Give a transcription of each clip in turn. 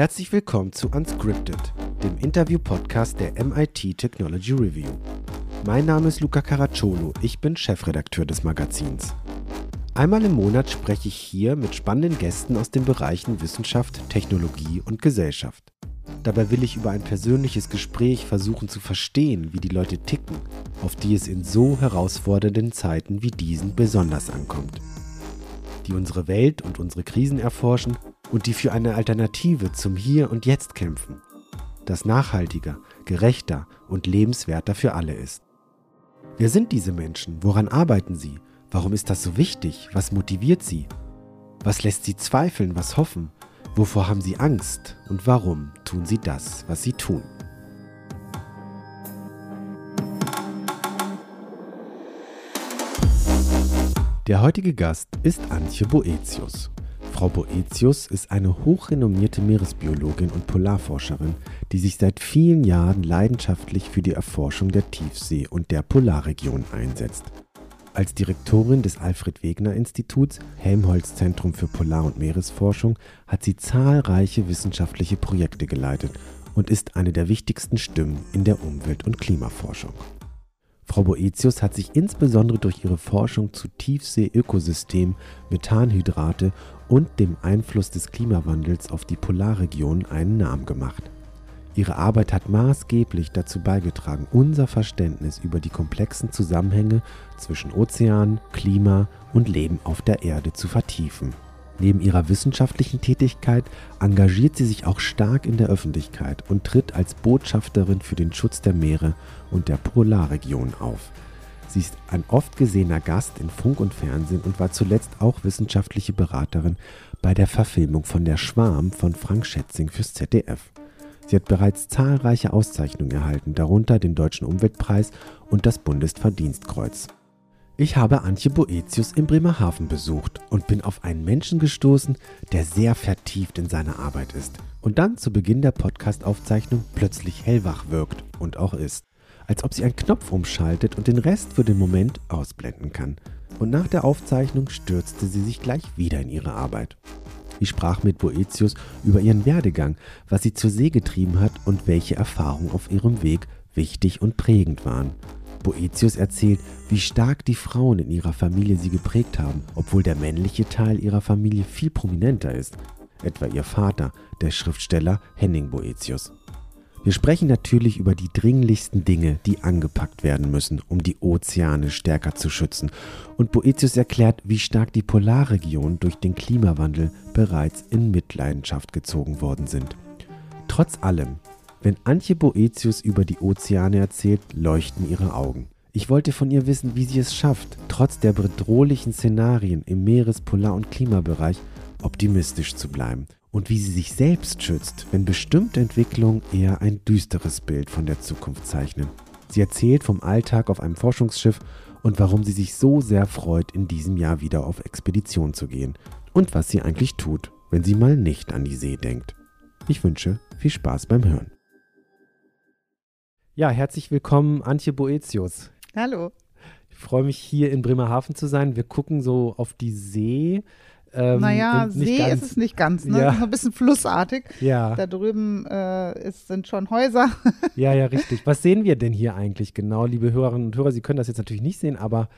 Herzlich willkommen zu Unscripted, dem Interview-Podcast der MIT Technology Review. Mein Name ist Luca Caracciolo, ich bin Chefredakteur des Magazins. Einmal im Monat spreche ich hier mit spannenden Gästen aus den Bereichen Wissenschaft, Technologie und Gesellschaft. Dabei will ich über ein persönliches Gespräch versuchen zu verstehen, wie die Leute ticken, auf die es in so herausfordernden Zeiten wie diesen besonders ankommt. Die unsere Welt und unsere Krisen erforschen und die für eine Alternative zum Hier und Jetzt kämpfen, das nachhaltiger, gerechter und lebenswerter für alle ist. Wer sind diese Menschen? Woran arbeiten sie? Warum ist das so wichtig? Was motiviert sie? Was lässt sie zweifeln? Was hoffen? Wovor haben sie Angst? Und warum tun sie das, was sie tun? Der heutige Gast ist Antje Boetius. Frau Boetius ist eine hochrenommierte Meeresbiologin und Polarforscherin, die sich seit vielen Jahren leidenschaftlich für die Erforschung der Tiefsee und der Polarregion einsetzt. Als Direktorin des Alfred Wegener Instituts Helmholtz Zentrum für Polar- und Meeresforschung hat sie zahlreiche wissenschaftliche Projekte geleitet und ist eine der wichtigsten Stimmen in der Umwelt- und Klimaforschung. Frau Boetius hat sich insbesondere durch ihre Forschung zu Tiefsee-Ökosystemen, Methanhydrate und dem Einfluss des Klimawandels auf die Polarregion einen Namen gemacht. Ihre Arbeit hat maßgeblich dazu beigetragen, unser Verständnis über die komplexen Zusammenhänge zwischen Ozean, Klima und Leben auf der Erde zu vertiefen. Neben ihrer wissenschaftlichen Tätigkeit engagiert sie sich auch stark in der Öffentlichkeit und tritt als Botschafterin für den Schutz der Meere und der Polarregion auf. Sie ist ein oft gesehener Gast in Funk und Fernsehen und war zuletzt auch wissenschaftliche Beraterin bei der Verfilmung von Der Schwarm von Frank Schätzing fürs ZDF. Sie hat bereits zahlreiche Auszeichnungen erhalten, darunter den Deutschen Umweltpreis und das Bundesverdienstkreuz. Ich habe Antje Boetius in Bremerhaven besucht und bin auf einen Menschen gestoßen, der sehr vertieft in seiner Arbeit ist und dann zu Beginn der Podcast-Aufzeichnung plötzlich hellwach wirkt und auch ist. Als ob sie einen Knopf umschaltet und den Rest für den Moment ausblenden kann. Und nach der Aufzeichnung stürzte sie sich gleich wieder in ihre Arbeit. Ich sprach mit Boetius über ihren Werdegang, was sie zur See getrieben hat und welche Erfahrungen auf ihrem Weg wichtig und prägend waren. Boetius erzählt, wie stark die Frauen in ihrer Familie sie geprägt haben, obwohl der männliche Teil ihrer Familie viel prominenter ist, etwa ihr Vater, der Schriftsteller Henning Boetius. Wir sprechen natürlich über die dringlichsten Dinge, die angepackt werden müssen, um die Ozeane stärker zu schützen. Und Boetius erklärt, wie stark die Polarregionen durch den Klimawandel bereits in Mitleidenschaft gezogen worden sind. Trotz allem wenn Antje Boetius über die Ozeane erzählt, leuchten ihre Augen. Ich wollte von ihr wissen, wie sie es schafft, trotz der bedrohlichen Szenarien im Meeres-, Polar- und Klimabereich optimistisch zu bleiben und wie sie sich selbst schützt, wenn bestimmte Entwicklungen eher ein düsteres Bild von der Zukunft zeichnen. Sie erzählt vom Alltag auf einem Forschungsschiff und warum sie sich so sehr freut, in diesem Jahr wieder auf Expedition zu gehen und was sie eigentlich tut, wenn sie mal nicht an die See denkt. Ich wünsche viel Spaß beim Hören. Ja, herzlich willkommen, Antje Boetius. Hallo. Ich freue mich, hier in Bremerhaven zu sein. Wir gucken so auf die See. Ähm, naja, See ganz, ist es nicht ganz, ne? Ja. Ein bisschen flussartig. Ja. Da drüben äh, ist, sind schon Häuser. ja, ja, richtig. Was sehen wir denn hier eigentlich genau, liebe Hörerinnen und Hörer? Sie können das jetzt natürlich nicht sehen, aber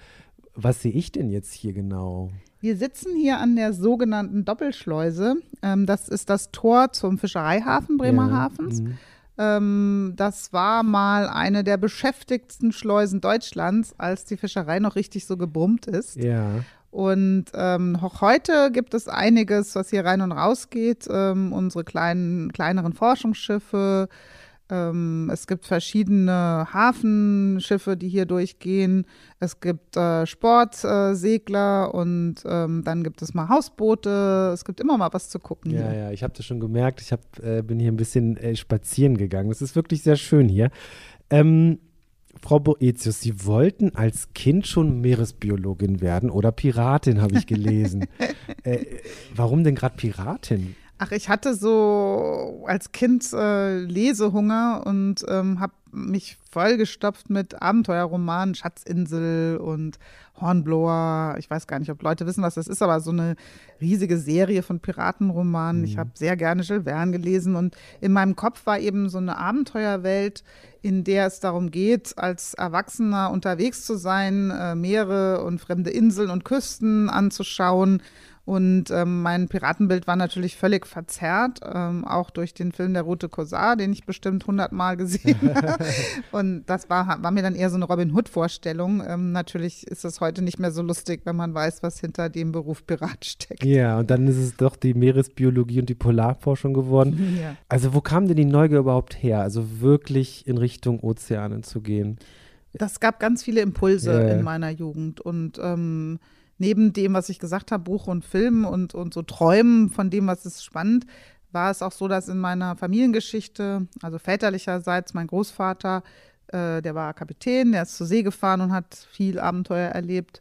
was sehe ich denn jetzt hier genau? Wir sitzen hier an der sogenannten Doppelschleuse. Ähm, das ist das Tor zum Fischereihafen Bremerhavens. Ja. Mhm. Ähm, das war mal eine der beschäftigtsten Schleusen Deutschlands, als die Fischerei noch richtig so gebrummt ist. Ja. Und ähm, auch heute gibt es einiges, was hier rein und raus geht. Ähm, unsere kleinen, kleineren Forschungsschiffe, ähm, es gibt verschiedene Hafenschiffe, die hier durchgehen. Es gibt äh, Sportsegler äh, und ähm, dann gibt es mal Hausboote. Es gibt immer mal was zu gucken. Ja, hier. ja, ich habe das schon gemerkt. Ich hab, äh, bin hier ein bisschen äh, spazieren gegangen. Es ist wirklich sehr schön hier. Ähm, Frau Boetius, Sie wollten als Kind schon Meeresbiologin werden oder Piratin, habe ich gelesen. Äh, warum denn gerade Piratin? Ach, ich hatte so als Kind äh, Lesehunger und ähm, habe mich vollgestopft mit Abenteuerromanen, Schatzinsel und Hornblower. Ich weiß gar nicht, ob Leute wissen, was das ist, aber so eine riesige Serie von Piratenromanen. Mhm. Ich habe sehr gerne Jules Verne gelesen und in meinem Kopf war eben so eine Abenteuerwelt, in der es darum geht, als Erwachsener unterwegs zu sein, äh, Meere und fremde Inseln und Küsten anzuschauen und ähm, mein Piratenbild war natürlich völlig verzerrt, ähm, auch durch den Film Der Rote Korsar, den ich bestimmt hundertmal gesehen habe. und das war, war mir dann eher so eine Robin Hood-Vorstellung. Ähm, natürlich ist es heute nicht mehr so lustig, wenn man weiß, was hinter dem Beruf Pirat steckt. Ja, und dann ist es doch die Meeresbiologie und die Polarforschung geworden. Ja. Also wo kam denn die Neugier überhaupt her? Also wirklich in Richtung Ozeanen zu gehen? Das gab ganz viele Impulse yeah. in meiner Jugend und ähm, neben dem, was ich gesagt habe, Buch und Film und, und so Träumen von dem, was ist spannend, war es auch so, dass in meiner Familiengeschichte, also väterlicherseits, mein Großvater, äh, der war Kapitän, der ist zur See gefahren und hat viel Abenteuer erlebt.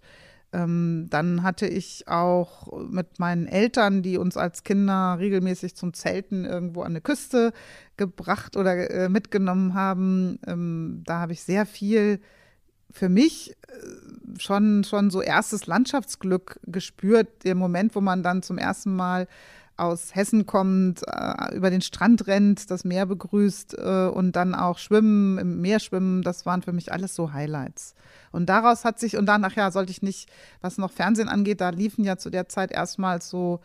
Ähm, dann hatte ich auch mit meinen Eltern, die uns als Kinder regelmäßig zum Zelten irgendwo an der Küste gebracht oder äh, mitgenommen haben, ähm, da habe ich sehr viel für mich äh, schon, schon so erstes Landschaftsglück gespürt. Der Moment, wo man dann zum ersten Mal aus Hessen kommt, äh, über den Strand rennt, das Meer begrüßt äh, und dann auch schwimmen, im Meer schwimmen, das waren für mich alles so Highlights. Und daraus hat sich, und danach ja sollte ich nicht, was noch Fernsehen angeht, da liefen ja zu der Zeit erstmals so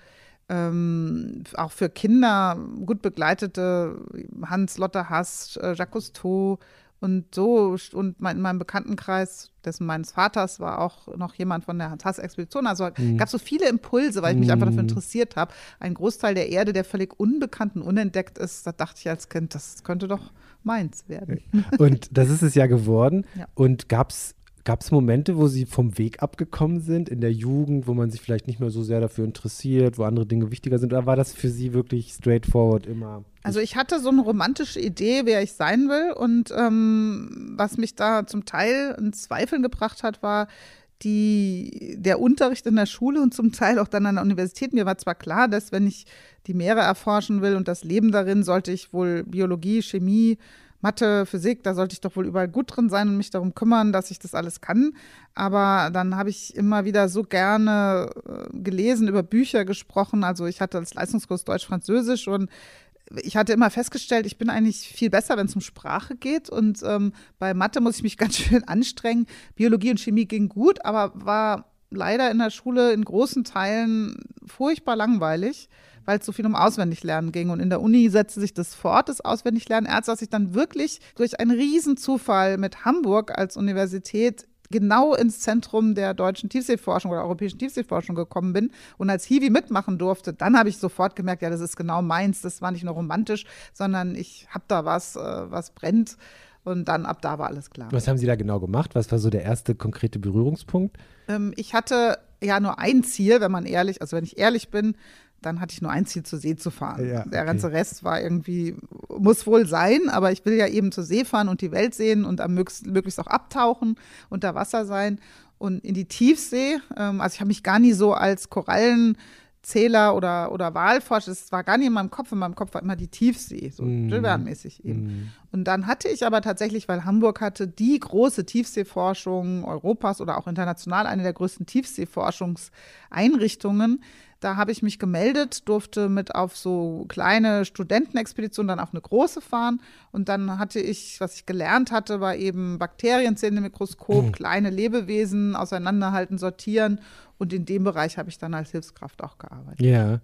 ähm, auch für Kinder gut begleitete Hans Lotte Hass, äh, Jacques Cousteau, und so, und mein, in meinem Bekanntenkreis, dessen meines Vaters war auch noch jemand von der Hans-Expedition. Also mhm. gab es so viele Impulse, weil ich mich mhm. einfach dafür mhm. interessiert habe. Ein Großteil der Erde, der völlig unbekannt und unentdeckt ist, da dachte ich als Kind, das könnte doch meins werden. Und das ist es ja geworden. Ja. Und gab es Gab es Momente, wo Sie vom Weg abgekommen sind in der Jugend, wo man sich vielleicht nicht mehr so sehr dafür interessiert, wo andere Dinge wichtiger sind? Oder war das für Sie wirklich straightforward immer? Also ich hatte so eine romantische Idee, wer ich sein will. Und ähm, was mich da zum Teil in Zweifeln gebracht hat, war die, der Unterricht in der Schule und zum Teil auch dann an der Universität. Mir war zwar klar, dass wenn ich die Meere erforschen will und das Leben darin, sollte ich wohl Biologie, Chemie, Mathe, Physik, da sollte ich doch wohl überall gut drin sein und mich darum kümmern, dass ich das alles kann. Aber dann habe ich immer wieder so gerne äh, gelesen, über Bücher gesprochen. Also ich hatte als Leistungskurs Deutsch-Französisch und ich hatte immer festgestellt, ich bin eigentlich viel besser, wenn es um Sprache geht. Und ähm, bei Mathe muss ich mich ganz schön anstrengen. Biologie und Chemie ging gut, aber war leider in der Schule in großen Teilen furchtbar langweilig weil es so viel um Auswendiglernen ging. Und in der Uni setzte sich das fort, das Auswendiglernen. Erst als ich dann wirklich durch einen Riesenzufall mit Hamburg als Universität genau ins Zentrum der deutschen Tiefseeforschung oder europäischen Tiefseeforschung gekommen bin und als Hiwi mitmachen durfte, dann habe ich sofort gemerkt, ja, das ist genau meins. Das war nicht nur romantisch, sondern ich habe da was, äh, was brennt. Und dann ab da war alles klar. Was haben Sie da genau gemacht? Was war so der erste konkrete Berührungspunkt? Ähm, ich hatte ja nur ein Ziel, wenn man ehrlich, also wenn ich ehrlich bin, dann hatte ich nur ein Ziel, zur See zu fahren. Ja, okay. Der ganze Rest war irgendwie, muss wohl sein, aber ich will ja eben zur See fahren und die Welt sehen und am möglichst, möglichst auch abtauchen, unter Wasser sein und in die Tiefsee. Ähm, also ich habe mich gar nie so als Korallenzähler oder, oder Walforscher, das war gar nicht in meinem Kopf. In meinem Kopf war immer die Tiefsee, so mm. eben. Mm. Und dann hatte ich aber tatsächlich, weil Hamburg hatte die große Tiefseeforschung Europas oder auch international eine der größten Tiefseeforschungseinrichtungen, da habe ich mich gemeldet, durfte mit auf so kleine Studentenexpeditionen dann auf eine große fahren. Und dann hatte ich, was ich gelernt hatte, war eben Bakterienzellen im Mikroskop, mhm. kleine Lebewesen auseinanderhalten, sortieren. Und in dem Bereich habe ich dann als Hilfskraft auch gearbeitet. Ja.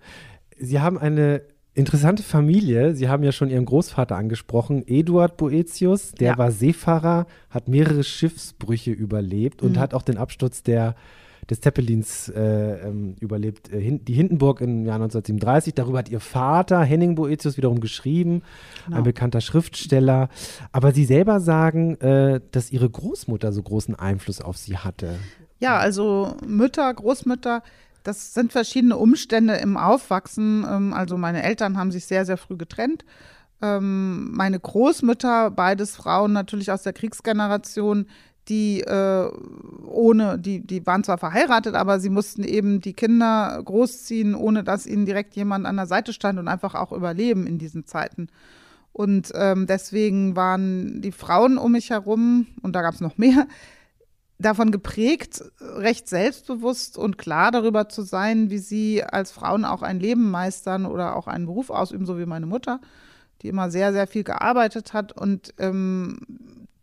Sie haben eine interessante Familie. Sie haben ja schon Ihren Großvater angesprochen, Eduard Boetius. Der ja. war Seefahrer, hat mehrere Schiffsbrüche überlebt und mhm. hat auch den Absturz der des Zeppelins äh, ähm, überlebt, äh, die Hindenburg im Jahr 1937. Darüber hat ihr Vater Henning Boetius wiederum geschrieben, genau. ein bekannter Schriftsteller. Aber sie selber sagen, äh, dass ihre Großmutter so großen Einfluss auf sie hatte. Ja, also Mütter, Großmütter, das sind verschiedene Umstände im Aufwachsen. Ähm, also meine Eltern haben sich sehr, sehr früh getrennt. Ähm, meine Großmütter, beides Frauen natürlich aus der Kriegsgeneration, die äh, ohne, die, die waren zwar verheiratet, aber sie mussten eben die Kinder großziehen, ohne dass ihnen direkt jemand an der Seite stand und einfach auch überleben in diesen Zeiten. Und ähm, deswegen waren die Frauen um mich herum, und da gab es noch mehr, davon geprägt, recht selbstbewusst und klar darüber zu sein, wie sie als Frauen auch ein Leben meistern oder auch einen Beruf ausüben, so wie meine Mutter, die immer sehr, sehr viel gearbeitet hat und ähm,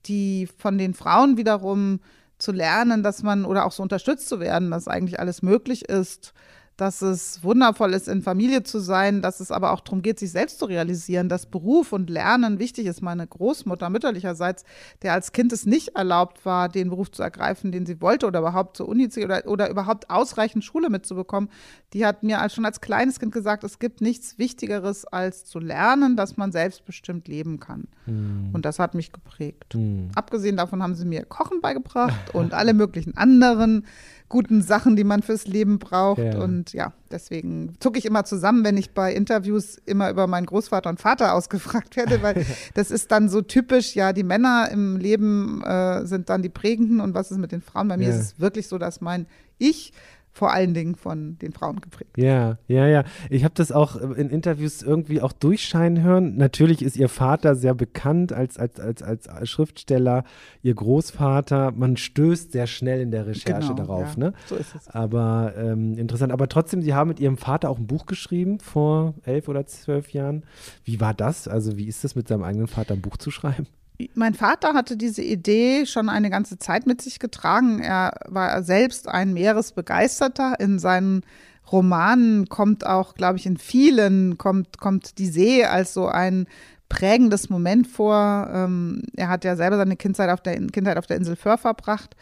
die von den Frauen wiederum zu lernen, dass man oder auch so unterstützt zu werden, dass eigentlich alles möglich ist dass es wundervoll ist, in Familie zu sein, dass es aber auch darum geht, sich selbst zu realisieren, dass Beruf und Lernen wichtig ist. Meine Großmutter mütterlicherseits, der als Kind es nicht erlaubt war, den Beruf zu ergreifen, den sie wollte oder überhaupt zur Uni zu oder, oder überhaupt ausreichend Schule mitzubekommen, die hat mir als, schon als kleines Kind gesagt, es gibt nichts Wichtigeres als zu lernen, dass man selbstbestimmt leben kann. Mhm. Und das hat mich geprägt. Mhm. Abgesehen davon haben sie mir Kochen beigebracht und alle möglichen anderen guten Sachen, die man fürs Leben braucht. Ja. Und ja, deswegen zucke ich immer zusammen, wenn ich bei Interviews immer über meinen Großvater und Vater ausgefragt werde, weil das ist dann so typisch, ja, die Männer im Leben äh, sind dann die Prägenden und was ist mit den Frauen? Bei mir ja. ist es wirklich so, dass mein Ich vor allen Dingen von den Frauen geprägt. Ja, ja, ja. Ich habe das auch in Interviews irgendwie auch durchscheinen hören. Natürlich ist ihr Vater sehr bekannt als, als, als, als Schriftsteller, ihr Großvater. Man stößt sehr schnell in der Recherche genau, darauf. Ja, ne? So ist es. Aber ähm, interessant. Aber trotzdem, Sie haben mit Ihrem Vater auch ein Buch geschrieben vor elf oder zwölf Jahren. Wie war das? Also wie ist es mit seinem eigenen Vater ein Buch zu schreiben? Mein Vater hatte diese Idee schon eine ganze Zeit mit sich getragen. Er war selbst ein Meeresbegeisterter. In seinen Romanen kommt auch, glaube ich, in vielen kommt, kommt die See als so ein prägendes Moment vor. Ähm, er hat ja selber seine Kindheit auf der, Kindheit auf der Insel Föhr verbracht.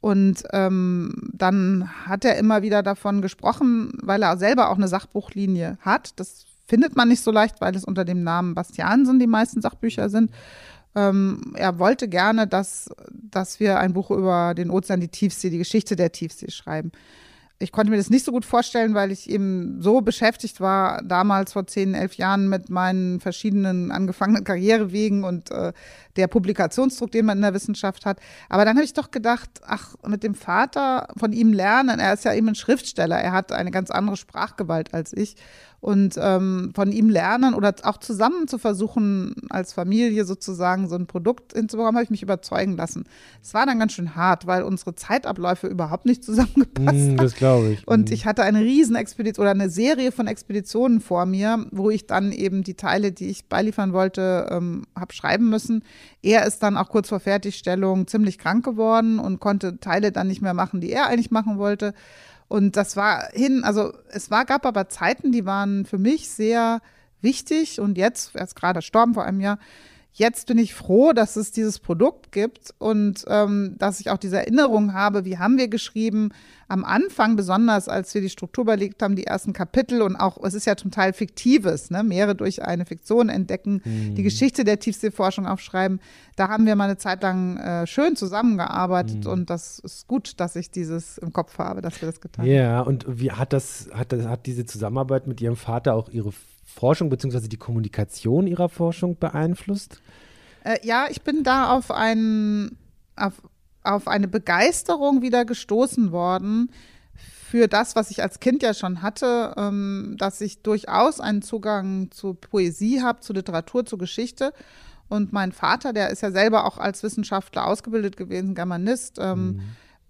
Und ähm, dann hat er immer wieder davon gesprochen, weil er selber auch eine Sachbuchlinie hat. Das findet man nicht so leicht, weil es unter dem Namen Bastiansen die meisten Sachbücher sind. Ähm, er wollte gerne, dass, dass wir ein Buch über den Ozean, die Tiefsee, die Geschichte der Tiefsee schreiben. Ich konnte mir das nicht so gut vorstellen, weil ich eben so beschäftigt war, damals vor zehn, elf Jahren mit meinen verschiedenen angefangenen Karrierewegen und äh, der Publikationsdruck, den man in der Wissenschaft hat. Aber dann habe ich doch gedacht, ach, mit dem Vater von ihm lernen, er ist ja eben ein Schriftsteller, er hat eine ganz andere Sprachgewalt als ich und ähm, von ihm lernen oder auch zusammen zu versuchen, als Familie sozusagen so ein Produkt hinzubekommen, habe ich mich überzeugen lassen. Es war dann ganz schön hart, weil unsere Zeitabläufe überhaupt nicht zusammengepasst mm, haben. Das glaube ich. Und mm. ich hatte eine riesen Expedition oder eine Serie von Expeditionen vor mir, wo ich dann eben die Teile, die ich beiliefern wollte, ähm, habe schreiben müssen. Er ist dann auch kurz vor Fertigstellung ziemlich krank geworden und konnte Teile dann nicht mehr machen, die er eigentlich machen wollte. Und das war hin, also es war, gab aber Zeiten, die waren für mich sehr wichtig. Und jetzt, er ist gerade gestorben vor einem Jahr, jetzt bin ich froh, dass es dieses Produkt gibt und ähm, dass ich auch diese Erinnerung habe, wie haben wir geschrieben, am Anfang besonders, als wir die Struktur überlegt haben, die ersten Kapitel und auch, es ist ja zum Teil Fiktives, ne? Meere durch eine Fiktion entdecken, mhm. die Geschichte der Tiefseeforschung aufschreiben. Da haben wir mal eine Zeit lang äh, schön zusammengearbeitet mhm. und das ist gut, dass ich dieses im Kopf habe, dass wir das getan haben. Ja, und wie hat das, hat das, hat diese Zusammenarbeit mit Ihrem Vater auch Ihre Forschung bzw. die Kommunikation Ihrer Forschung beeinflusst? Äh, ja, ich bin da auf, ein, auf, auf eine Begeisterung wieder gestoßen worden für das, was ich als Kind ja schon hatte, ähm, dass ich durchaus einen Zugang zu Poesie habe, zu Literatur, zu Geschichte. Und mein Vater, der ist ja selber auch als Wissenschaftler ausgebildet gewesen, Germanist, ähm,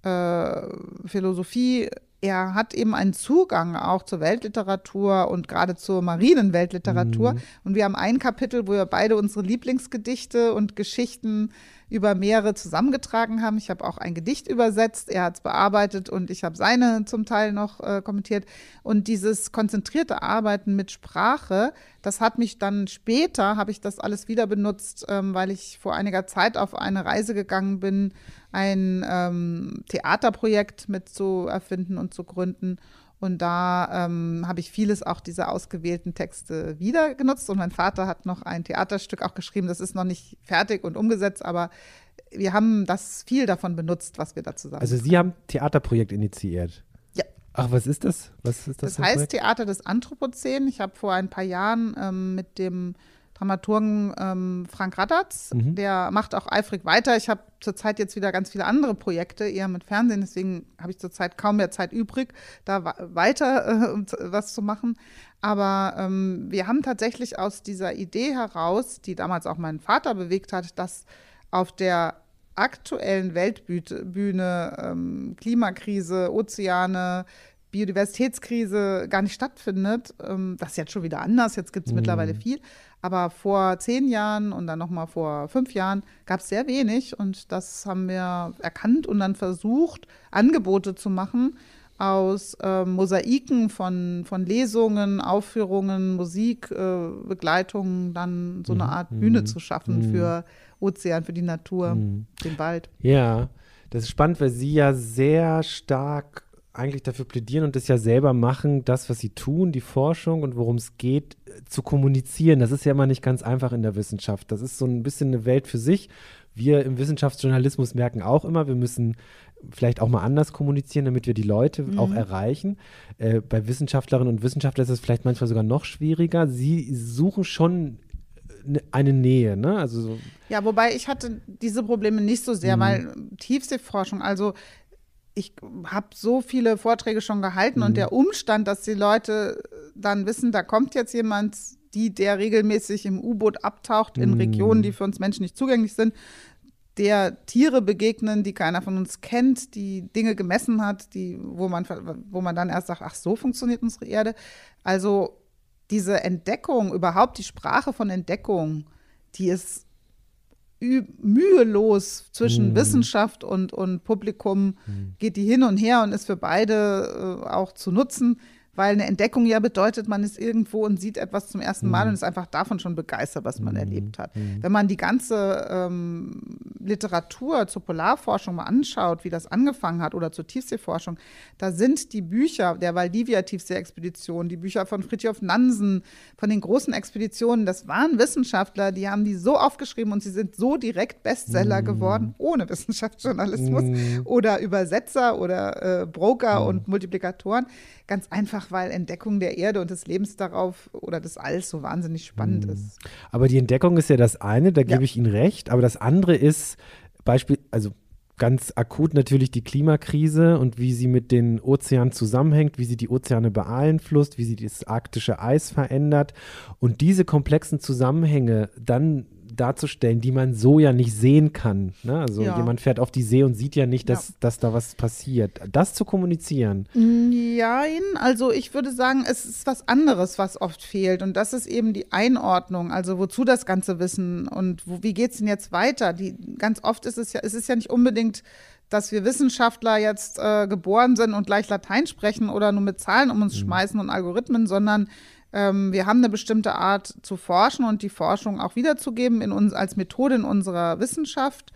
mhm. äh, Philosophie er hat eben einen Zugang auch zur Weltliteratur und gerade zur marinen Weltliteratur. Mhm. Und wir haben ein Kapitel, wo wir beide unsere Lieblingsgedichte und Geschichten über Meere zusammengetragen haben. Ich habe auch ein Gedicht übersetzt, er hat es bearbeitet und ich habe seine zum Teil noch äh, kommentiert. Und dieses konzentrierte Arbeiten mit Sprache, das hat mich dann später, habe ich das alles wieder benutzt, ähm, weil ich vor einiger Zeit auf eine Reise gegangen bin, ein ähm, Theaterprojekt mit zu erfinden und zu gründen. Und da ähm, habe ich vieles auch dieser ausgewählten Texte wieder genutzt. Und mein Vater hat noch ein Theaterstück auch geschrieben. Das ist noch nicht fertig und umgesetzt, aber wir haben das viel davon benutzt, was wir da zusammen. Also Sie haben Theaterprojekt initiiert. Ja. Ach, was ist das? Was ist das? Das heißt Projekt? Theater des Anthropozän. Ich habe vor ein paar Jahren ähm, mit dem Dramaturgen ähm, Frank Raddatz. Mhm. Der macht auch eifrig weiter. Ich habe zurzeit jetzt wieder ganz viele andere Projekte, eher mit Fernsehen. Deswegen habe ich zurzeit kaum mehr Zeit übrig, da weiter äh, was zu machen. Aber ähm, wir haben tatsächlich aus dieser Idee heraus, die damals auch meinen Vater bewegt hat, dass auf der aktuellen Weltbühne ähm, Klimakrise, Ozeane, Biodiversitätskrise gar nicht stattfindet. Ähm, das ist jetzt schon wieder anders, jetzt gibt es mhm. mittlerweile viel. Aber vor zehn Jahren und dann nochmal vor fünf Jahren gab es sehr wenig und das haben wir erkannt und dann versucht, Angebote zu machen aus äh, Mosaiken von, von Lesungen, Aufführungen, Musik, äh, Begleitungen, dann so eine mhm. Art Bühne mhm. zu schaffen mhm. für Ozean, für die Natur, mhm. den Wald. Ja, das ist spannend, weil Sie ja sehr stark eigentlich dafür plädieren und das ja selber machen, das, was sie tun, die Forschung und worum es geht, zu kommunizieren. Das ist ja immer nicht ganz einfach in der Wissenschaft. Das ist so ein bisschen eine Welt für sich. Wir im Wissenschaftsjournalismus merken auch immer, wir müssen vielleicht auch mal anders kommunizieren, damit wir die Leute mhm. auch erreichen. Äh, bei Wissenschaftlerinnen und Wissenschaftlern ist es vielleicht manchmal sogar noch schwieriger. Sie suchen schon äh, eine Nähe, ne? Also so. Ja, wobei ich hatte diese Probleme nicht so sehr, mhm. weil Tiefseeforschung, also ich habe so viele Vorträge schon gehalten mhm. und der Umstand, dass die Leute dann wissen, da kommt jetzt jemand, die, der regelmäßig im U-Boot abtaucht in mhm. Regionen, die für uns Menschen nicht zugänglich sind, der Tiere begegnen, die keiner von uns kennt, die Dinge gemessen hat, die, wo, man, wo man dann erst sagt, ach, so funktioniert unsere Erde. Also diese Entdeckung, überhaupt die Sprache von Entdeckung, die ist mühelos zwischen mhm. Wissenschaft und, und Publikum, mhm. geht die hin und her und ist für beide äh, auch zu nutzen weil eine Entdeckung ja bedeutet, man ist irgendwo und sieht etwas zum ersten Mal mhm. und ist einfach davon schon begeistert, was man mhm. erlebt hat. Mhm. Wenn man die ganze ähm, Literatur zur Polarforschung mal anschaut, wie das angefangen hat oder zur Tiefseeforschung, da sind die Bücher der Valdivia-Tiefsee-Expedition, die Bücher von Fritjof Nansen, von den großen Expeditionen, das waren Wissenschaftler, die haben die so aufgeschrieben und sie sind so direkt Bestseller mhm. geworden, ohne Wissenschaftsjournalismus mhm. oder Übersetzer oder äh, Broker mhm. und Multiplikatoren. Ganz einfach, weil Entdeckung der Erde und des Lebens darauf oder des Alls so wahnsinnig spannend mhm. ist. Aber die Entdeckung ist ja das eine, da gebe ja. ich Ihnen recht. Aber das andere ist Beispiel, also ganz akut natürlich die Klimakrise und wie sie mit den Ozeanen zusammenhängt, wie sie die Ozeane beeinflusst, wie sie das arktische Eis verändert. Und diese komplexen Zusammenhänge dann darzustellen, die man so ja nicht sehen kann. Ne? Also ja. jemand fährt auf die See und sieht ja nicht, dass, ja. dass da was passiert. Das zu kommunizieren. Ja, also ich würde sagen, es ist was anderes, was oft fehlt. Und das ist eben die Einordnung. Also wozu das ganze Wissen und wo, wie geht es denn jetzt weiter? Die, ganz oft ist es ja, es ist ja nicht unbedingt dass wir Wissenschaftler jetzt äh, geboren sind und gleich Latein sprechen oder nur mit Zahlen um uns mhm. schmeißen und Algorithmen, sondern ähm, wir haben eine bestimmte Art zu forschen und die Forschung auch wiederzugeben in uns als Methode in unserer Wissenschaft.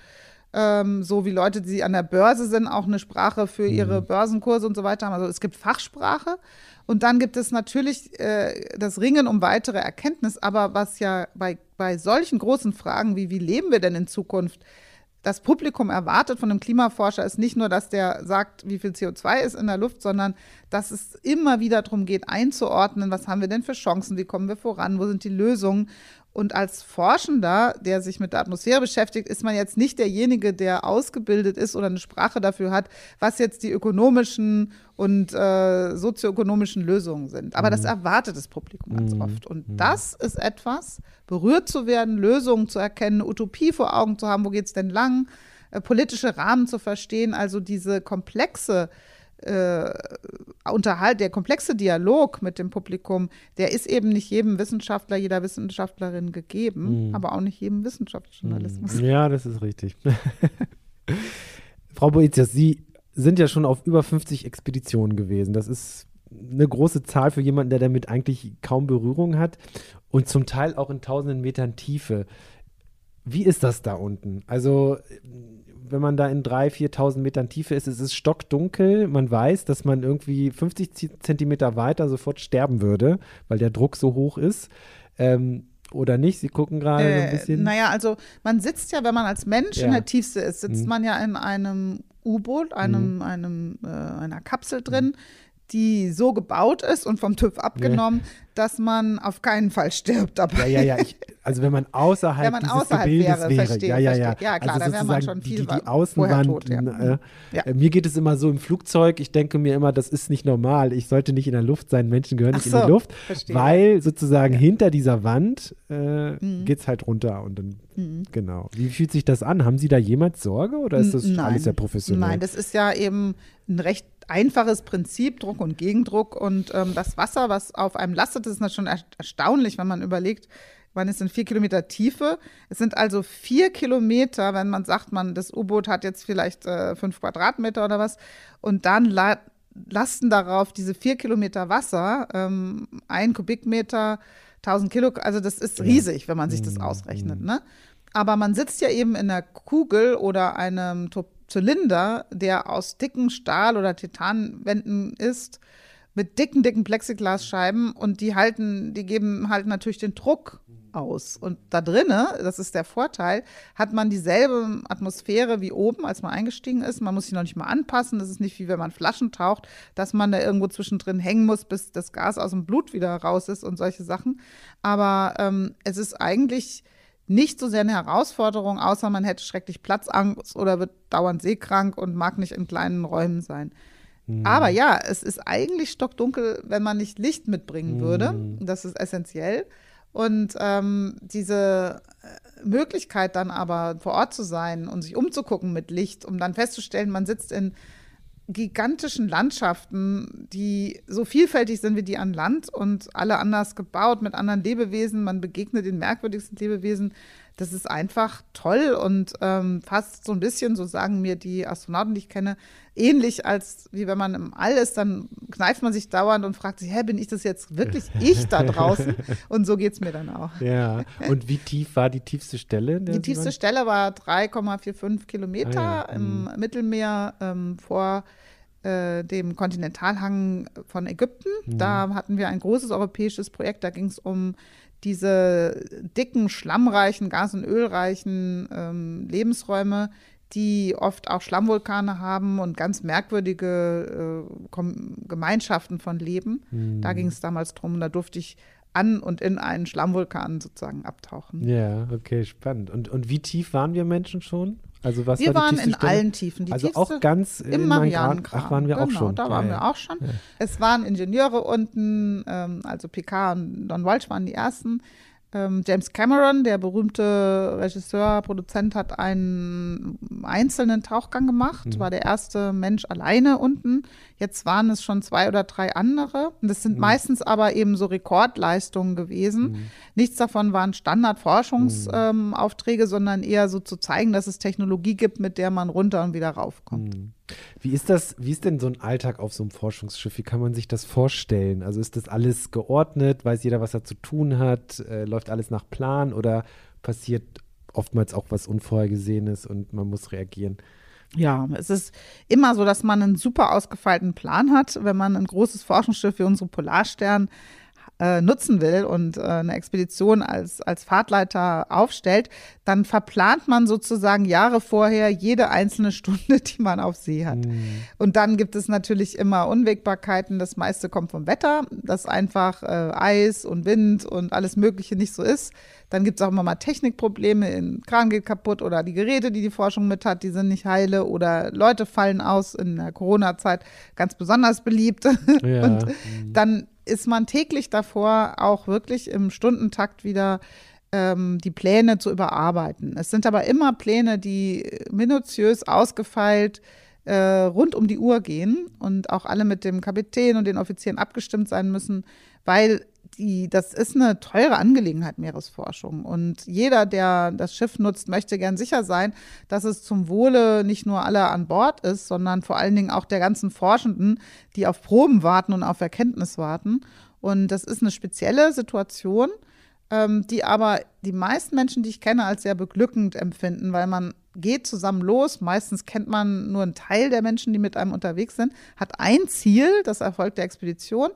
Ähm, so wie Leute, die an der Börse sind, auch eine Sprache für ihre mhm. Börsenkurse und so weiter haben. Also es gibt Fachsprache und dann gibt es natürlich äh, das Ringen um weitere Erkenntnis. Aber was ja bei, bei solchen großen Fragen wie wie leben wir denn in Zukunft das Publikum erwartet von einem Klimaforscher, ist nicht nur, dass der sagt, wie viel CO2 ist in der Luft, sondern dass es immer wieder darum geht, einzuordnen, was haben wir denn für Chancen, wie kommen wir voran, wo sind die Lösungen. Und als Forschender, der sich mit der Atmosphäre beschäftigt, ist man jetzt nicht derjenige, der ausgebildet ist oder eine Sprache dafür hat, was jetzt die ökonomischen und äh, sozioökonomischen Lösungen sind. Aber mhm. das erwartet das Publikum ganz mhm. oft. Und mhm. das ist etwas, berührt zu werden, Lösungen zu erkennen, Utopie vor Augen zu haben, wo geht es denn lang, äh, politische Rahmen zu verstehen, also diese komplexe äh, Unterhalt, der komplexe Dialog mit dem Publikum, der ist eben nicht jedem Wissenschaftler, jeder Wissenschaftlerin gegeben, mhm. aber auch nicht jedem Wissenschaftsjournalismus. Mhm. Ja, das ist richtig. Frau Boetius, Sie sind ja schon auf über 50 Expeditionen gewesen. Das ist eine große Zahl für jemanden, der damit eigentlich kaum Berührung hat und zum Teil auch in tausenden Metern Tiefe. Wie ist das da unten? Also wenn man da in 3.000, 4.000 Metern Tiefe ist, es ist stockdunkel. Man weiß, dass man irgendwie 50 Zentimeter weiter sofort sterben würde, weil der Druck so hoch ist. Ähm, oder nicht? Sie gucken gerade äh, so ein bisschen. Naja, also man sitzt ja, wenn man als Mensch ja. in der Tiefste ist, sitzt hm. man ja in einem U-Boot, einem, hm. einem, äh, einer Kapsel drin, hm. Die so gebaut ist und vom TÜV abgenommen, ja. dass man auf keinen Fall stirbt dabei. Ja, ja, ja. Ich, Also wenn man außerhalb Wenn man dieses außerhalb Gebildes wäre, wäre. verstehe, ja, ja, verstehe. ja. Ja, klar, also da wäre man schon viel die, die Außenwand. tot, ja. äh, Ja. äh, Mir geht es immer so im Flugzeug, ich denke mir immer, das ist nicht normal. Ich sollte nicht in der Luft sein, Menschen gehören Ach nicht in so, die Luft, verstehe. weil sozusagen hinter dieser Wand äh, Mhm. geht es halt runter und dann, genau. Wie fühlt sich das an? Haben Sie da jemals Sorge oder ist das N- alles sehr professionell? Nein, das ist ja eben ein recht einfaches Prinzip, Druck und Gegendruck. Und ähm, das Wasser, was auf einem lastet, das ist natürlich schon er erstaunlich, wenn man überlegt, man ist in vier Kilometer Tiefe. Es sind also vier Kilometer, wenn man sagt, man, das U-Boot hat jetzt vielleicht äh, fünf Quadratmeter oder was. Und dann la lasten darauf diese vier Kilometer Wasser, ähm, ein Kubikmeter, 1000 Kilo, also das ist riesig, wenn man sich das ausrechnet. Ne? Aber man sitzt ja eben in einer Kugel oder einem To- Zylinder, der aus dicken Stahl- oder Titanwänden ist, mit dicken, dicken Plexiglasscheiben und die halten, die geben halt natürlich den Druck aus. Und da drinnen, das ist der Vorteil, hat man dieselbe Atmosphäre wie oben, als man eingestiegen ist. Man muss sich noch nicht mal anpassen. Das ist nicht wie wenn man Flaschen taucht, dass man da irgendwo zwischendrin hängen muss, bis das Gas aus dem Blut wieder raus ist und solche Sachen. Aber ähm, es ist eigentlich nicht so sehr eine Herausforderung, außer man hätte schrecklich Platzangst oder wird dauernd seekrank und mag nicht in kleinen Räumen sein. Aber ja, es ist eigentlich stockdunkel, wenn man nicht Licht mitbringen würde. Das ist essentiell. Und ähm, diese äh, Möglichkeit dann aber vor Ort zu sein und sich umzugucken mit Licht, um dann festzustellen, man sitzt in gigantischen Landschaften, die so vielfältig sind wie die an Land und alle anders gebaut mit anderen Lebewesen. Man begegnet den merkwürdigsten Lebewesen. Das ist einfach toll und ähm, fast so ein bisschen, so sagen mir die Astronauten, die ich kenne, ähnlich als wie wenn man im All ist, dann kneift man sich dauernd und fragt sich, hä, bin ich das jetzt wirklich ich da draußen? Und so geht es mir dann auch. ja, und wie tief war die tiefste Stelle? Die tiefste waren? Stelle war 3,45 Kilometer Ah, ja. im Mittelmeer ähm, vor äh, dem Kontinentalhang von Ägypten. Mhm. Da hatten wir ein großes europäisches Projekt. Da ging es um diese dicken, schlammreichen, gas- und ölreichen ähm, Lebensräume, die oft auch Schlammvulkane haben und ganz merkwürdige äh, Gemeinschaften von Leben. Mhm. Da ging es damals drum. Da durfte ich an und in einen Schlammvulkan sozusagen abtauchen. Ja, okay, spannend. Und, und wie tief waren wir Menschen schon? Also was Wir war die waren in Stelle? allen Tiefen. Die also tiefste auch ganz im Marianengraben. Ach, waren wir auch genau, schon. Da waren Ja, wir ja. auch schon. Es waren Ingenieure unten, ähm, also PK und Don Walsh waren die ersten. Ähm, James Cameron, der berühmte Regisseur, Produzent, hat einen einzelnen Tauchgang gemacht, Mhm. war der erste Mensch alleine unten. Jetzt waren es schon zwei oder drei andere. Und das sind Mhm. meistens aber eben so Rekordleistungen gewesen. Nichts davon waren Standardforschungsaufträge, ähm, Aufträge, sondern eher so zu zeigen, dass es Technologie gibt, mit der man runter und wieder raufkommt. Wie ist das, wie ist denn so ein Alltag auf so einem Forschungsschiff? Wie kann man sich das vorstellen? Also ist das alles geordnet? Weiß jeder, was er zu tun hat? Äh, läuft alles nach Plan oder passiert oftmals auch was Unvorhergesehenes und man muss reagieren? Ja, es ist immer so, dass man einen super ausgefeilten Plan hat, wenn man ein großes Forschungsschiff wie unsere Polarstern äh, nutzen will und äh, eine Expedition als, als Fahrtleiter aufstellt, dann verplant man sozusagen Jahre vorher jede einzelne Stunde, die man auf See hat. Und dann gibt es natürlich immer Unwägbarkeiten. Das meiste kommt vom Wetter, dass einfach äh, Eis und Wind und alles Mögliche nicht so ist. Dann gibt es auch immer mal Technikprobleme, ein Kran geht kaputt oder die Geräte, die die Forschung mit hat, die sind nicht heile oder Leute fallen aus in der Corona-Zeit ganz besonders beliebt. Ja. Und dann ist man täglich davor auch wirklich im Stundentakt wieder ähm, die Pläne zu überarbeiten. Es sind aber immer Pläne, die minutiös ausgefeilt äh, rund um die Uhr gehen und auch alle mit dem Kapitän und den Offizieren abgestimmt sein müssen, weil die, das ist eine teure Angelegenheit, Meeresforschung. Und jeder, der das Schiff nutzt, möchte gern sicher sein, dass es zum Wohle nicht nur aller an Bord ist, sondern vor allen Dingen auch der ganzen Forschenden, die auf Proben warten und auf Erkenntnis warten. Und das ist eine spezielle Situation, ähm, die aber die meisten Menschen, die ich kenne, als sehr beglückend empfinden, weil man geht zusammen los. Meistens kennt man nur einen Teil der Menschen, die mit einem unterwegs sind, hat ein Ziel, das Erfolg der Expedition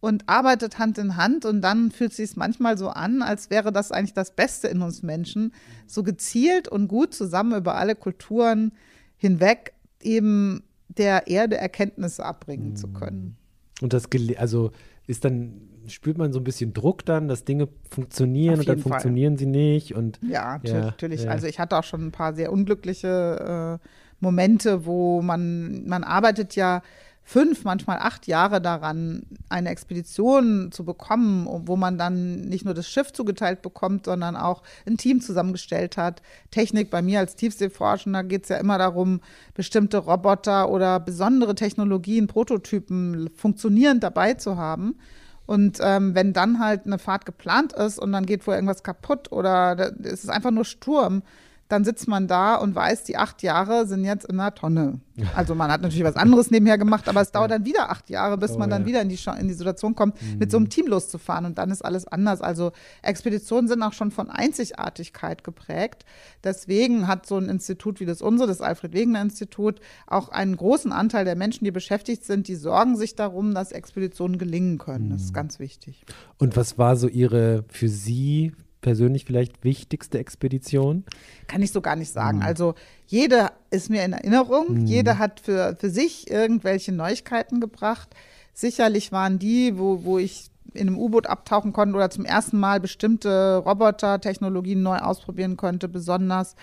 und arbeitet Hand in Hand und dann fühlt sich es manchmal so an, als wäre das eigentlich das Beste in uns Menschen, so gezielt und gut zusammen über alle Kulturen hinweg eben der Erde Erkenntnisse abbringen zu können. Und das, also ist dann spürt man so ein bisschen Druck dann, dass Dinge funktionieren und dann Fall. funktionieren sie nicht und Ja, Ja, natürlich. ja. Also ich hatte auch schon ein paar sehr unglückliche äh, Momente, wo man, man arbeitet ja fünf, manchmal acht Jahre daran, eine Expedition zu bekommen, wo man dann nicht nur das Schiff zugeteilt bekommt, sondern auch ein Team zusammengestellt hat. Technik bei mir als Tiefseeforschender geht es ja immer darum, bestimmte Roboter oder besondere Technologien, Prototypen funktionierend dabei zu haben. Und ähm, wenn dann halt eine Fahrt geplant ist und dann geht wohl irgendwas kaputt oder es ist einfach nur Sturm, dann sitzt man da und weiß, die acht Jahre sind jetzt in einer Tonne. Also man hat natürlich was anderes nebenher gemacht, aber es dauert dann wieder acht Jahre, bis Oh, man dann ja. wieder in die, in die Situation kommt, mit so einem Team loszufahren und dann ist alles anders. Also Expeditionen sind auch schon von Einzigartigkeit geprägt. Deswegen hat so ein Institut wie das unsere, das Alfred-Wegener-Institut, auch einen großen Anteil der Menschen, die beschäftigt sind, die sorgen sich darum, dass Expeditionen gelingen können. Das ist ganz wichtig. Und was war so Ihre für Sie persönlich vielleicht wichtigste Expedition? Kann ich so gar nicht sagen. Also jede ist mir in Erinnerung, jede hat für, für sich irgendwelche Neuigkeiten gebracht. Sicherlich waren die, wo, wo ich in einem U-Boot abtauchen konnte oder zum ersten Mal bestimmte Roboter-Technologien neu ausprobieren konnte, besonders.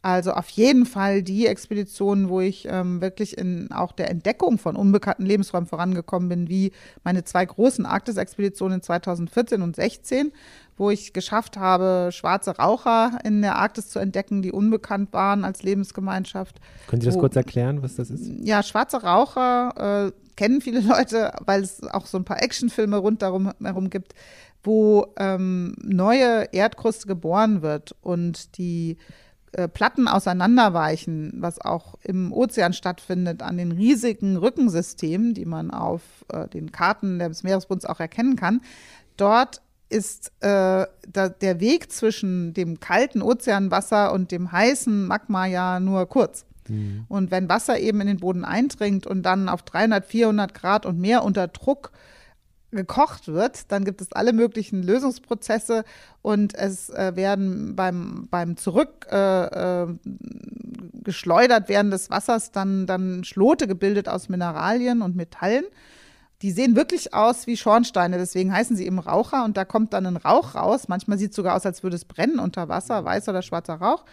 Also auf jeden Fall die Expeditionen, wo ich ähm, wirklich in auch der Entdeckung von unbekannten Lebensräumen vorangekommen bin, wie meine zwei großen Arktis-Expeditionen 2014 und 16, wo ich geschafft habe, schwarze Raucher in der Arktis zu entdecken, die unbekannt waren als Lebensgemeinschaft. Können Sie das Wo- kurz erklären, was das ist? Ja, schwarze Raucher äh, kennen viele Leute, weil es auch so ein paar Actionfilme rundherum herum gibt, wo ähm, neue Erdkruste geboren wird und die äh, Platten auseinanderweichen, was auch im Ozean stattfindet, an den riesigen Rückensystemen, die man auf äh, den Karten des Meeresbunds auch erkennen kann. Dort ist äh, da, der Weg zwischen dem kalten Ozeanwasser und dem heißen Magma ja nur kurz. Und wenn Wasser eben in den Boden eindringt und dann auf 300, 400 Grad und mehr unter Druck gekocht wird, dann gibt es alle möglichen Lösungsprozesse und es äh, werden beim, beim Zurück äh, äh, werden des Wassers dann, dann Schlote gebildet aus Mineralien und Metallen. Die sehen wirklich aus wie Schornsteine, deswegen heißen sie eben Raucher und da kommt dann ein Rauch raus. Manchmal sieht es sogar aus, als würde es brennen unter Wasser, weißer oder schwarzer Rauch.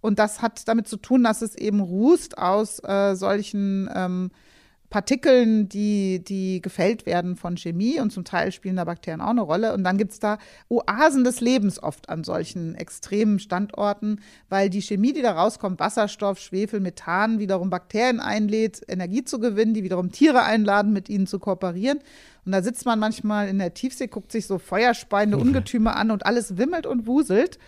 Und das hat damit zu tun, dass es eben rußt aus äh, solchen ähm, Partikeln, die, die gefällt werden von Chemie und zum Teil spielen da Bakterien auch eine Rolle. Und dann gibt es da Oasen des Lebens oft an solchen extremen Standorten, weil die Chemie, die da rauskommt, Wasserstoff, Schwefel, Methan, wiederum Bakterien einlädt, Energie zu gewinnen, die wiederum Tiere einladen, mit ihnen zu kooperieren. Und da sitzt man manchmal in der Tiefsee, guckt sich so feuerspeiende Ungetüme an und alles wimmelt und wuselt.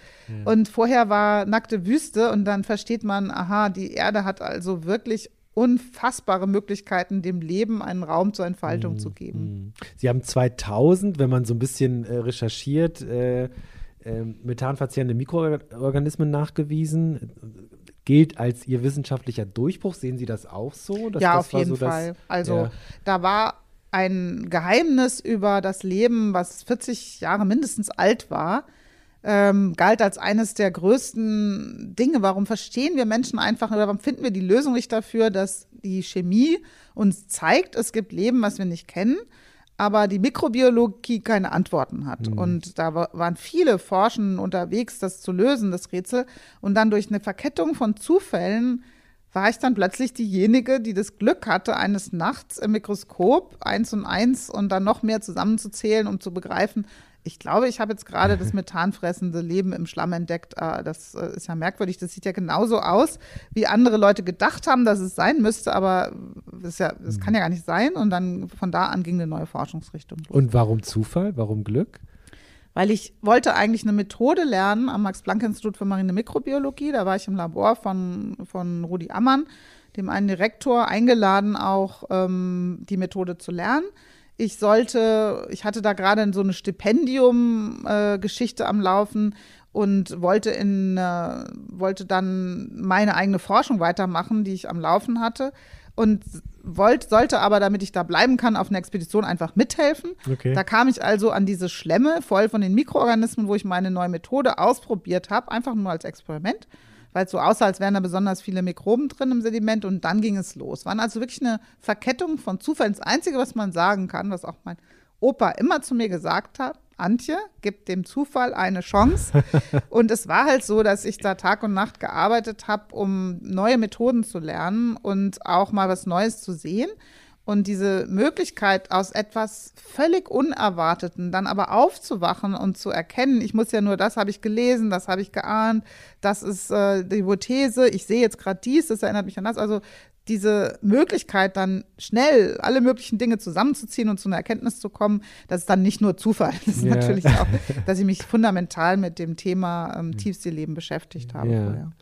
Und vorher war nackte Wüste und dann versteht man, aha, die Erde hat also wirklich unfassbare Möglichkeiten, dem Leben einen Raum zur Entfaltung zu geben. Sie haben 2000, wenn man so ein bisschen äh, recherchiert, äh, äh, methanverzehrende Mikroorganismen nachgewiesen. Gilt als Ihr wissenschaftlicher Durchbruch. Sehen Sie das auch so? Dass ja, das auf jeden so das- Fall. Also ja. da war ein Geheimnis über das Leben, was 40 Jahre mindestens alt war, ähm, galt als eines der größten Dinge. Warum verstehen wir Menschen einfach oder warum finden wir die Lösung nicht dafür, dass die Chemie uns zeigt, es gibt Leben, was wir nicht kennen, aber die Mikrobiologie keine Antworten hat. Und da wa- waren viele Forschenden unterwegs, das zu lösen, das Rätsel. Und dann durch eine Verkettung von Zufällen war ich dann plötzlich diejenige, die das Glück hatte, eines Nachts im Mikroskop eins und eins und dann noch mehr zusammenzuzählen, um zu begreifen, ich glaube, ich habe jetzt gerade das methanfressende Leben im Schlamm entdeckt. Äh, Das äh, ist ja merkwürdig. Das sieht ja genauso aus, wie andere Leute gedacht haben, dass es sein müsste, aber das, ist ja, das kann ja gar nicht sein. Und dann von da an ging eine neue Forschungsrichtung los. Und warum Zufall? Warum Glück? Weil ich wollte eigentlich eine Methode lernen am Max-Planck-Institut für marine Mikrobiologie. Da war ich im Labor von, von Rudi Ammann, dem einen Direktor, eingeladen, auch ähm, die Methode zu lernen. Ich sollte, ich hatte da gerade so eine Stipendium-Geschichte am Laufen und wollte in, äh, wollte dann meine eigene Forschung weitermachen, die ich am Laufen hatte. Und wollte, sollte aber, damit ich da bleiben kann, auf einer Expedition einfach mithelfen. Okay. Da kam ich also an diese Schlemme voll von den Mikroorganismen, wo ich meine neue Methode ausprobiert habe, einfach nur als Experiment, weil es so aussah, als wären da besonders viele Mikroben drin im Sediment und dann ging es los. Waren also wirklich eine Verkettung von Zufällen. Das Einzige, was man sagen kann, was auch mein Opa immer zu mir gesagt hat, Antje, gib dem Zufall eine Chance. und es war halt so, dass ich da Tag und Nacht gearbeitet habe, um neue Methoden zu lernen und auch mal was Neues zu sehen. Und diese Möglichkeit aus etwas völlig Unerwarteten dann aber aufzuwachen und zu erkennen, ich muss ja nur, das habe ich gelesen, das habe ich geahnt, das ist äh, die Hypothese, ich sehe jetzt gerade dies, das erinnert mich an das. Also diese Möglichkeit, dann schnell alle möglichen Dinge zusammenzuziehen und zu einer Erkenntnis zu kommen, das ist dann nicht nur Zufall. Das ist ja. natürlich auch, dass ich mich fundamental mit dem Thema ähm, hm. Tiefseeleben beschäftigt habe vorher.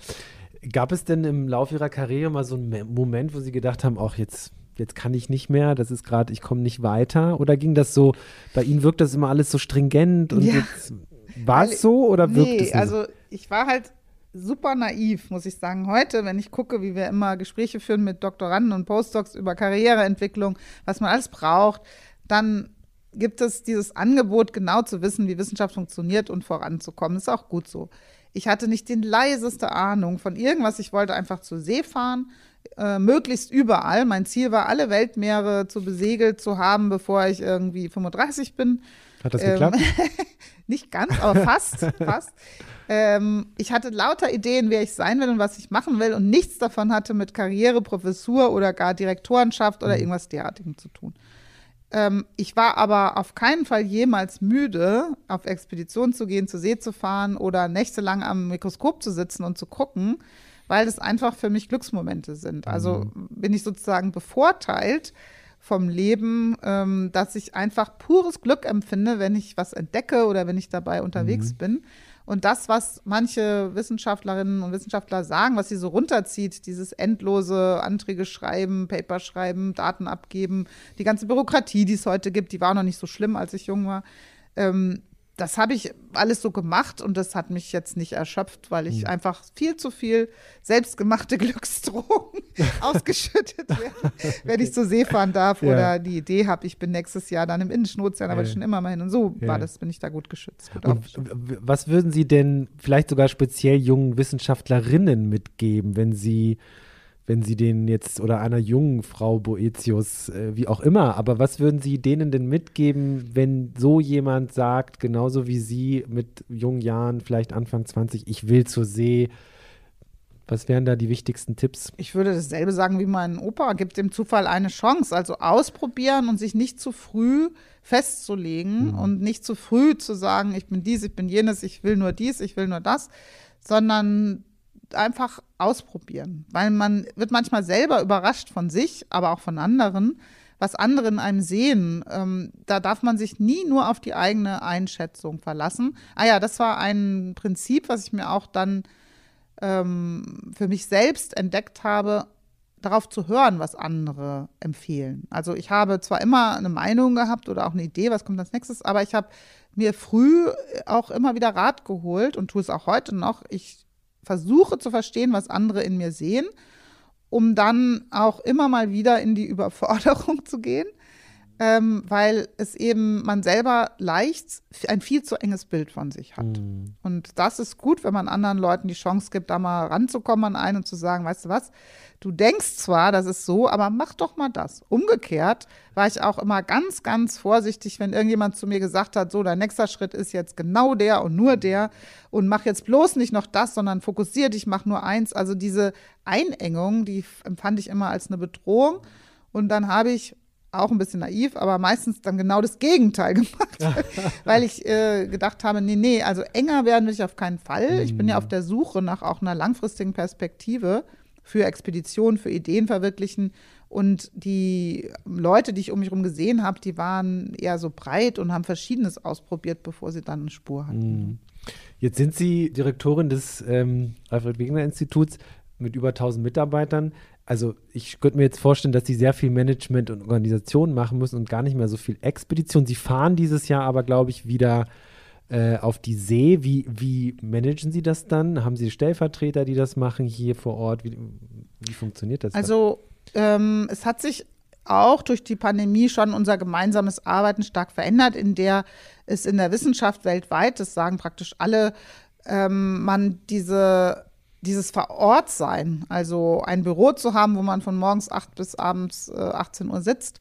Gab es denn im Laufe Ihrer Karriere mal so einen Moment, wo Sie gedacht haben, auch jetzt jetzt kann ich nicht mehr, das ist gerade, ich komme nicht weiter? Oder ging das so, bei Ihnen wirkt das immer alles so stringent und ja. war es so oder wirkt nee, es so? also ich war halt super naiv, muss ich sagen. Heute, wenn ich gucke, wie wir immer Gespräche führen mit Doktoranden und Postdocs über Karriereentwicklung, was man alles braucht, dann gibt es dieses Angebot, genau zu wissen, wie Wissenschaft funktioniert und voranzukommen. Ist auch gut so. Ich hatte nicht die leiseste Ahnung von irgendwas. Ich wollte einfach zur See fahren, äh, möglichst überall. Mein Ziel war, alle Weltmeere zu besegelt zu haben, bevor ich irgendwie 35 bin. Hat das ähm, geklappt? nicht ganz, aber fast, fast. Ähm, ich hatte lauter Ideen, wer ich sein will und was ich machen will und nichts davon hatte mit Karriere, Professur oder gar Direktorenschaft oder mhm. irgendwas derartigem zu tun. Ähm, ich war aber auf keinen Fall jemals müde, auf Expedition zu gehen, zur See zu fahren oder nächtelang am Mikroskop zu sitzen und zu gucken, weil das einfach für mich Glücksmomente sind. Also mhm. bin ich sozusagen bevorteilt vom Leben, ähm, dass ich einfach pures Glück empfinde, wenn ich was entdecke oder wenn ich dabei unterwegs mhm. bin. Und das, was manche Wissenschaftlerinnen und Wissenschaftler sagen, was sie so runterzieht, dieses endlose Anträge schreiben, Paper schreiben, Daten abgeben, die ganze Bürokratie, die es heute gibt, die war noch nicht so schlimm, als ich jung war. Ähm, das habe ich alles so gemacht und das hat mich jetzt nicht erschöpft, weil ich mhm. einfach viel zu viel selbstgemachte Glücksdrogen ausgeschüttet werde, wenn ich zur See fahren darf ja. oder die Idee habe, ich bin nächstes Jahr dann im Indischen Ozean, aber ja. schon immer mal hin und so ja. war das, bin ich da gut geschützt. Gut was würden Sie denn vielleicht sogar speziell jungen Wissenschaftlerinnen mitgeben, wenn Sie wenn Sie den jetzt oder einer jungen Frau Boetius, äh, wie auch immer, aber was würden Sie denen denn mitgeben, wenn so jemand sagt, genauso wie Sie mit jungen Jahren, vielleicht Anfang 20, ich will zur See? Was wären da die wichtigsten Tipps? Ich würde dasselbe sagen wie mein Opa, gibt dem Zufall eine Chance. Also ausprobieren und sich nicht zu früh festzulegen mhm. und nicht zu früh zu sagen, ich bin dies, ich bin jenes, ich will nur dies, ich will nur das, sondern einfach ausprobieren, weil man wird manchmal selber überrascht von sich, aber auch von anderen, was andere in einem sehen. Ähm, da darf man sich nie nur auf die eigene Einschätzung verlassen. Ah ja, das war ein Prinzip, was ich mir auch dann ähm, für mich selbst entdeckt habe, darauf zu hören, was andere empfehlen. Also ich habe zwar immer eine Meinung gehabt oder auch eine Idee, was kommt als nächstes, aber ich habe mir früh auch immer wieder Rat geholt und tue es auch heute noch. Ich versuche zu verstehen, was andere in mir sehen, um dann auch immer mal wieder in die Überforderung zu gehen, ähm, weil es eben man selber leicht ein viel zu enges Bild von sich hat. Mhm. Und das ist gut, wenn man anderen Leuten die Chance gibt, da mal ranzukommen an einen und zu sagen, weißt du was, du denkst zwar, das ist so, aber mach doch mal das. Umgekehrt war ich auch immer ganz, ganz vorsichtig, wenn irgendjemand zu mir gesagt hat, so, dein nächster Schritt ist jetzt genau der und nur der und mach jetzt bloß nicht noch das, sondern fokussier dich, mach nur eins. Also diese Einengung, die empfand ich immer als eine Bedrohung. Und dann habe ich auch ein bisschen naiv, aber meistens dann genau das Gegenteil gemacht, weil ich äh, gedacht habe, nee, nee, also enger werden will ich auf keinen Fall. Ich bin ja auf mhm. der Suche nach auch einer langfristigen Perspektive für Expeditionen, für Ideen verwirklichen. Und die Leute, die ich um mich herum gesehen habe, die waren eher so breit und haben Verschiedenes ausprobiert, bevor sie dann eine Spur hatten. Mhm. Jetzt sind Sie Direktorin des ähm, Alfred Wegener Instituts mit über 1000 Mitarbeitern. Also ich könnte mir jetzt vorstellen, dass Sie sehr viel Management und Organisation machen müssen und gar nicht mehr so viel Expedition. Sie fahren dieses Jahr aber, glaube ich, wieder äh, auf die See. Wie, wie managen Sie das dann? Haben Sie Stellvertreter, die das machen hier vor Ort? Wie, wie funktioniert das? Also ähm, es hat sich auch durch die Pandemie schon unser gemeinsames Arbeiten stark verändert, in der es in der Wissenschaft weltweit, das sagen praktisch alle, ähm, man diese dieses Verortsein, also ein Büro zu haben, wo man von morgens 8 bis abends äh, 18 Uhr sitzt,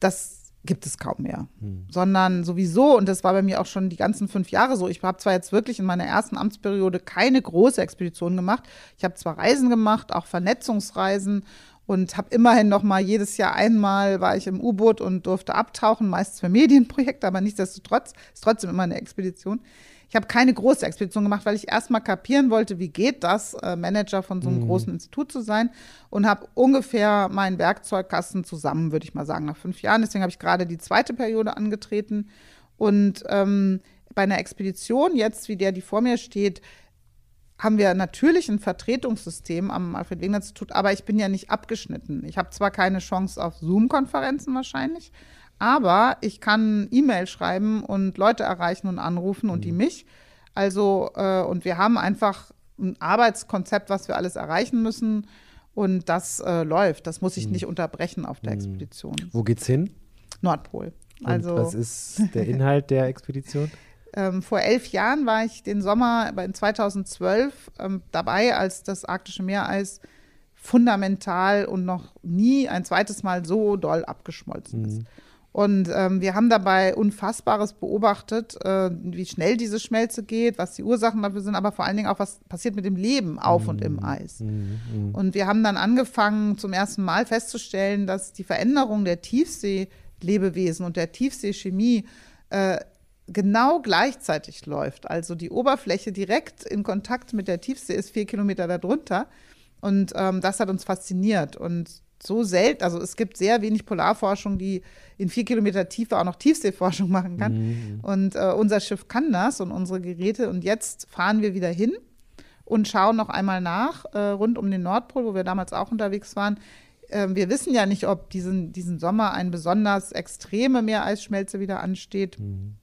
das gibt es kaum mehr. Hm. Sondern sowieso, und das war bei mir auch schon die ganzen fünf Jahre so, ich habe zwar jetzt wirklich in meiner ersten Amtsperiode keine große Expedition gemacht. Ich habe zwar Reisen gemacht, auch Vernetzungsreisen und habe immerhin noch mal jedes Jahr einmal war ich im U-Boot und durfte abtauchen, meistens für Medienprojekte, aber nichtsdestotrotz ist trotzdem immer eine Expedition. Ich habe keine große Expedition gemacht, weil ich erstmal kapieren wollte, wie geht das, äh, Manager von so einem mhm. großen Institut zu sein und habe ungefähr meinen Werkzeugkasten zusammen, würde ich mal sagen, nach fünf Jahren. Deswegen habe ich gerade die zweite Periode angetreten und ähm, bei einer Expedition jetzt, wie der, die vor mir steht, haben wir natürlich ein Vertretungssystem am Alfred-Wegener-Institut, aber ich bin ja nicht abgeschnitten. Ich habe zwar keine Chance auf Zoom-Konferenzen wahrscheinlich, aber ich kann E-Mail schreiben und Leute erreichen und anrufen und mhm. die mich. Also, äh, und wir haben einfach ein Arbeitskonzept, was wir alles erreichen müssen. Und das äh, läuft. Das muss ich mhm. nicht unterbrechen auf der mhm. Expedition. Wo geht's hin? Nordpol. Also, was ist der Inhalt der Expedition? Ähm, vor elf Jahren war ich den Sommer in 2012 ähm, dabei, als das arktische Meereis fundamental und noch nie ein zweites Mal so doll abgeschmolzen ist. Mhm. Und ähm, wir haben dabei Unfassbares beobachtet, äh, wie schnell diese Schmelze geht, was die Ursachen dafür sind, aber vor allen Dingen auch, was passiert mit dem Leben auf und im mhm. Eis. Mm, Und wir haben dann angefangen, zum ersten Mal festzustellen, dass die Veränderung der Tiefseelebewesen und der Tiefseechemie äh, genau gleichzeitig läuft. Also die Oberfläche direkt in Kontakt mit der Tiefsee ist vier Kilometer darunter. Und ähm, das hat uns fasziniert. Und so selten, also es gibt sehr wenig Polarforschung, die in vier Kilometer Tiefe auch noch Tiefseeforschung machen kann. Mhm. Und äh, unser Schiff kann das und unsere Geräte. Und jetzt fahren wir wieder hin und schauen noch einmal nach, äh, rund um den Nordpol, wo wir damals auch unterwegs waren. Äh, wir wissen ja nicht, ob diesen, diesen Sommer eine besonders extreme Meereisschmelze wieder ansteht mhm.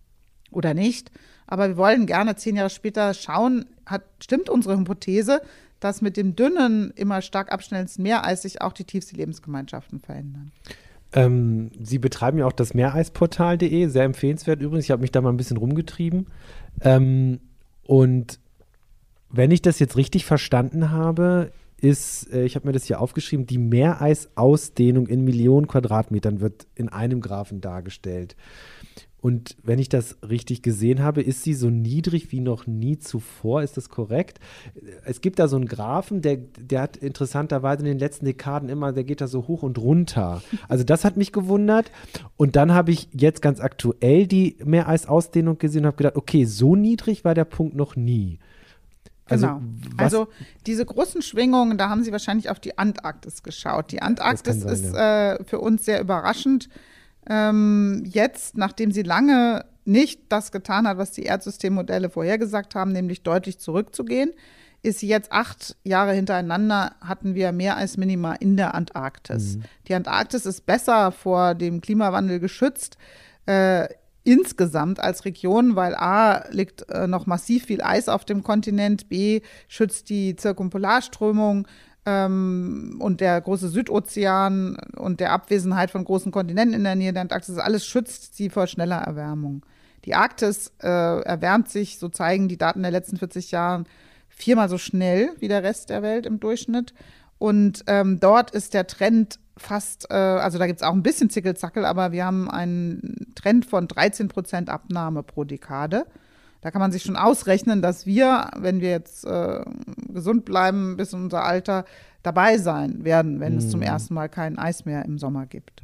oder nicht. Aber wir wollen gerne zehn Jahre später schauen, hat, stimmt unsere Hypothese, dass mit dem dünnen, immer stark abschnellendsten Meereis sich auch die Tiefsee-Lebensgemeinschaften verändern. Ähm, Sie betreiben ja auch das Meereisportal.de, sehr empfehlenswert übrigens. Ich habe mich da mal ein bisschen rumgetrieben. Ähm, und wenn ich das jetzt richtig verstanden habe, ist, äh, ich habe mir das hier aufgeschrieben, die Meereisausdehnung in Millionen Quadratmetern wird in einem Graphen dargestellt. Und wenn ich das richtig gesehen habe, ist sie so niedrig wie noch nie zuvor. Ist das korrekt? Es gibt da so einen Graphen, der, der hat interessanterweise in den letzten Dekaden immer, der geht da so hoch und runter. Also das hat mich gewundert. Und dann habe ich jetzt ganz aktuell die Meereisausdehnung gesehen und habe gedacht, okay, so niedrig war der Punkt noch nie. Also, genau. Also diese großen Schwingungen, da haben Sie wahrscheinlich auf die Antarktis geschaut. Die Antarktis sein, ist ja. äh, für uns sehr überraschend ähm, jetzt, nachdem sie lange nicht das getan hat, was die Erdsystemmodelle vorhergesagt haben, nämlich deutlich zurückzugehen, ist sie jetzt acht Jahre hintereinander, hatten wir mehr als Minima in der Antarktis. Mhm. Die Antarktis ist besser vor dem Klimawandel geschützt. Äh, insgesamt als Region, weil A liegt äh, noch massiv viel Eis auf dem Kontinent, B schützt die Zirkumpolarströmung ähm, und der große Südozean und der Abwesenheit von großen Kontinenten in der Nähe der Antarktis, alles schützt sie vor schneller Erwärmung. Die Arktis äh, erwärmt sich, so zeigen die Daten der letzten 40 Jahre, viermal so schnell wie der Rest der Welt im Durchschnitt. Und ähm, dort ist der Trend fast, äh, also da gibt es auch ein bisschen Zickelzackel, aber wir haben einen Trend von 13 Prozent Abnahme pro Dekade. Da kann man sich schon ausrechnen, dass wir, wenn wir jetzt äh, gesund bleiben bis in unser Alter, dabei sein werden, wenn mhm. es zum mhm. ersten Mal kein Eis mehr im Sommer gibt.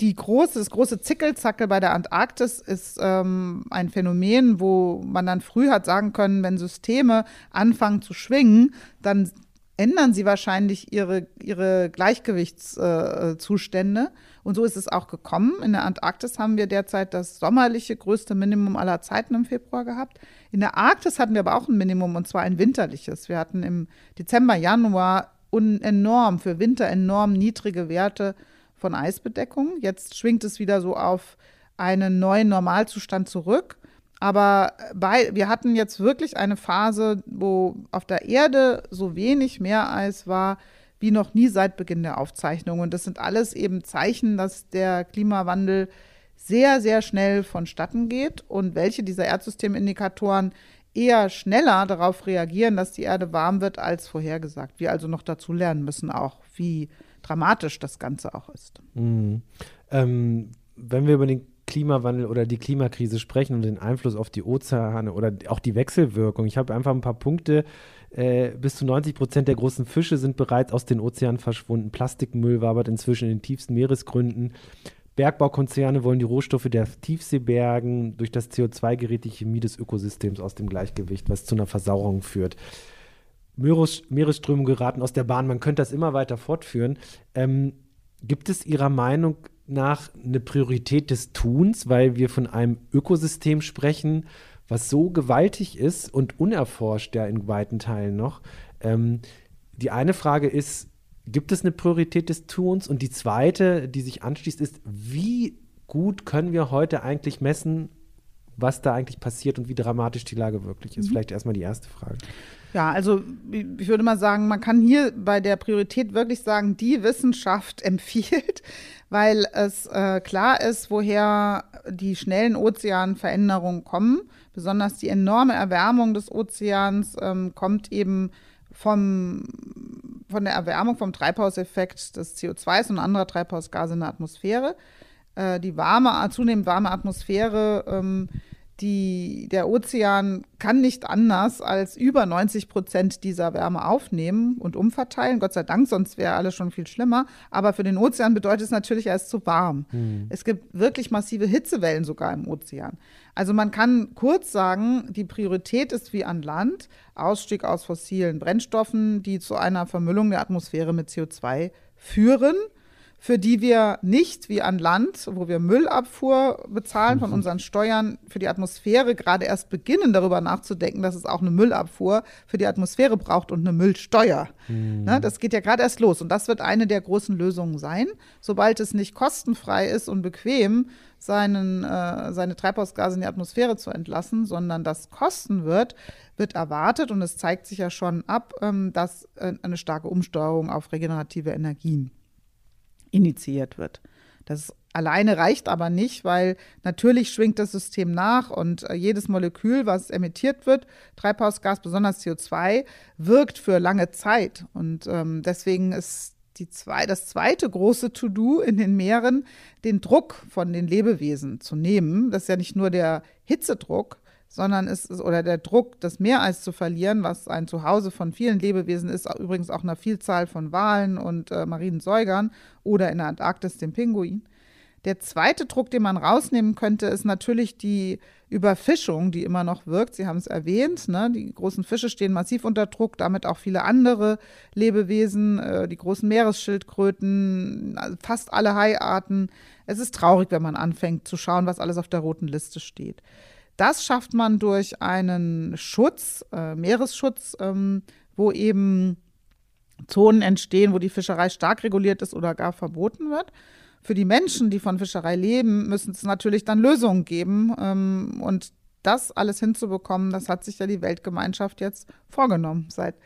Die große, das große Zickelzackel bei der Antarktis ist ähm, ein Phänomen, wo man dann früh hat sagen können, wenn Systeme anfangen zu schwingen, dann ändern sie wahrscheinlich ihre, ihre Gleichgewichtszustände. Äh, und so ist es auch gekommen. In der Antarktis haben wir derzeit das sommerliche größte Minimum aller Zeiten im Februar gehabt. In der Arktis hatten wir aber auch ein Minimum und zwar ein winterliches. Wir hatten im Dezember, Januar enorm, für Winter enorm niedrige Werte von Eisbedeckung. Jetzt schwingt es wieder so auf einen neuen Normalzustand zurück. Aber bei, wir hatten jetzt wirklich eine Phase, wo auf der Erde so wenig Meereis war, wie noch nie seit Beginn der Aufzeichnung. Und das sind alles eben Zeichen, dass der Klimawandel sehr, sehr schnell vonstatten geht und welche dieser Erdsystemindiktatoren eher schneller darauf reagieren, dass die Erde warm wird, als vorhergesagt. Wir also noch dazu lernen müssen, auch wie dramatisch das Ganze auch ist. Mhm. Ähm, wenn wir über den Klimawandel oder die Klimakrise sprechen und den Einfluss auf die Ozeane oder auch die Wechselwirkung. Ich habe einfach ein paar Punkte. Äh, bis zu 90 Prozent der großen Fische sind bereits aus den Ozeanen verschwunden. Plastikmüll wabert inzwischen in den tiefsten Meeresgründen. Bergbaukonzerne wollen die Rohstoffe der Tiefsee bergen. Durch das CO2 gerät die Chemie des Ökosystems aus dem Gleichgewicht, was zu einer Versauerung führt. Meeres, Meeresströmungen geraten aus der Bahn. Man könnte das immer weiter fortführen. Ähm, gibt es Ihrer Meinung nach eine Priorität des Tuns, weil wir von einem Ökosystem sprechen, was so gewaltig ist und unerforscht ja in weiten Teilen noch. Ähm, die eine Frage ist, gibt es eine Priorität des Tuns? Und die zweite, die sich anschließt, ist, wie gut können wir heute eigentlich messen, was da eigentlich passiert und wie dramatisch die Lage wirklich ist? Mhm. Vielleicht erstmal die erste Frage. Ja, also ich würde mal sagen, man kann hier bei der Priorität wirklich sagen, die Wissenschaft empfiehlt, weil es äh, klar ist, woher die schnellen Ozeanveränderungen kommen. Besonders die enorme Erwärmung des Ozeans ähm, kommt eben vom, von der Erwärmung vom Treibhauseffekt des CO2 und anderer Treibhausgase in der Atmosphäre. Äh, die warme, zunehmend warme Atmosphäre ähm, die, der Ozean kann nicht anders als über 90 Prozent dieser Wärme aufnehmen und umverteilen. Gott sei Dank, sonst wäre alles schon viel schlimmer. Aber für den Ozean bedeutet es natürlich, er ist zu warm. Mhm. Es gibt wirklich massive Hitzewellen sogar im Ozean. Also man kann kurz sagen, die Priorität ist wie an Land Ausstieg aus fossilen Brennstoffen, die zu einer Vermüllung der Atmosphäre mit CO2 führen für die wir nicht wie an Land, wo wir Müllabfuhr bezahlen von mhm. unseren Steuern für die Atmosphäre, gerade erst beginnen darüber nachzudenken, dass es auch eine Müllabfuhr für die Atmosphäre braucht und eine Müllsteuer. Mhm. Ne, das geht ja gerade erst los und das wird eine der großen Lösungen sein. Sobald es nicht kostenfrei ist und bequem, seinen, äh, seine Treibhausgase in die Atmosphäre zu entlassen, sondern das kosten wird, wird erwartet und es zeigt sich ja schon ab, ähm, dass äh, eine starke Umsteuerung auf regenerative Energien initiiert wird. Das alleine reicht aber nicht, weil natürlich schwingt das System nach und äh, jedes Molekül, was emittiert wird, Treibhausgas, besonders CO2, wirkt für lange Zeit. Und ähm, deswegen ist die zwei, das zweite große To-Do in den Meeren, den Druck von den Lebewesen zu nehmen. Das ist ja nicht nur der Hitzedruck, sondern es ist, oder der Druck, das Meereis zu verlieren, was ein Zuhause von vielen Lebewesen ist, übrigens auch einer Vielzahl von Walen und äh, marinen Säugern oder in der Antarktis dem Pinguin. Der zweite Druck, den man rausnehmen könnte, ist natürlich die Überfischung, die immer noch wirkt. Sie haben es erwähnt, ne? die großen Fische stehen massiv unter Druck, damit auch viele andere Lebewesen, äh, die großen Meeresschildkröten, also fast alle Haiarten. Es ist traurig, wenn man anfängt zu schauen, was alles auf der roten Liste steht. Das schafft man durch einen Schutz, äh, Meeresschutz, ähm, wo eben Zonen entstehen, wo die Fischerei stark reguliert ist oder gar verboten wird. Für die Menschen, die von Fischerei leben, müssen es natürlich dann Lösungen geben. Ähm, und das alles hinzubekommen, das hat sich ja die Weltgemeinschaft jetzt vorgenommen. Seit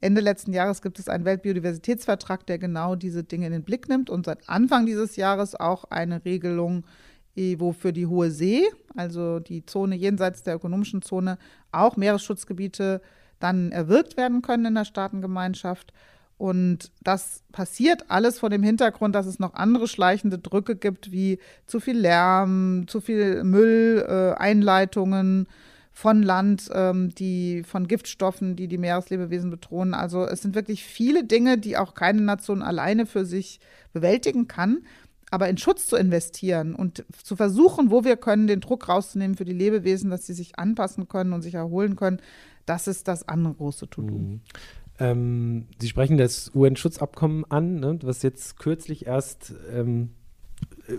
Ende letzten Jahres gibt es einen Weltbiodiversitätsvertrag, der genau diese Dinge in den Blick nimmt und seit Anfang dieses Jahres auch eine Regelung wo für die Hohe See, also die Zone jenseits der ökonomischen Zone, auch Meeresschutzgebiete dann erwirkt werden können in der Staatengemeinschaft. Und das passiert alles vor dem Hintergrund, dass es noch andere schleichende Drücke gibt, wie zu viel Lärm, zu viel Mülleinleitungen äh, von Land, ähm, die von Giftstoffen, die die Meereslebewesen bedrohen. Also es sind wirklich viele Dinge, die auch keine Nation alleine für sich bewältigen kann. Aber in Schutz zu investieren und zu versuchen, wo wir können, den Druck rauszunehmen für die Lebewesen, dass sie sich anpassen können und sich erholen können, das ist das andere große To-Do. Mhm. Ähm, sie sprechen das UN-Schutzabkommen an, ne, was jetzt kürzlich erst ähm,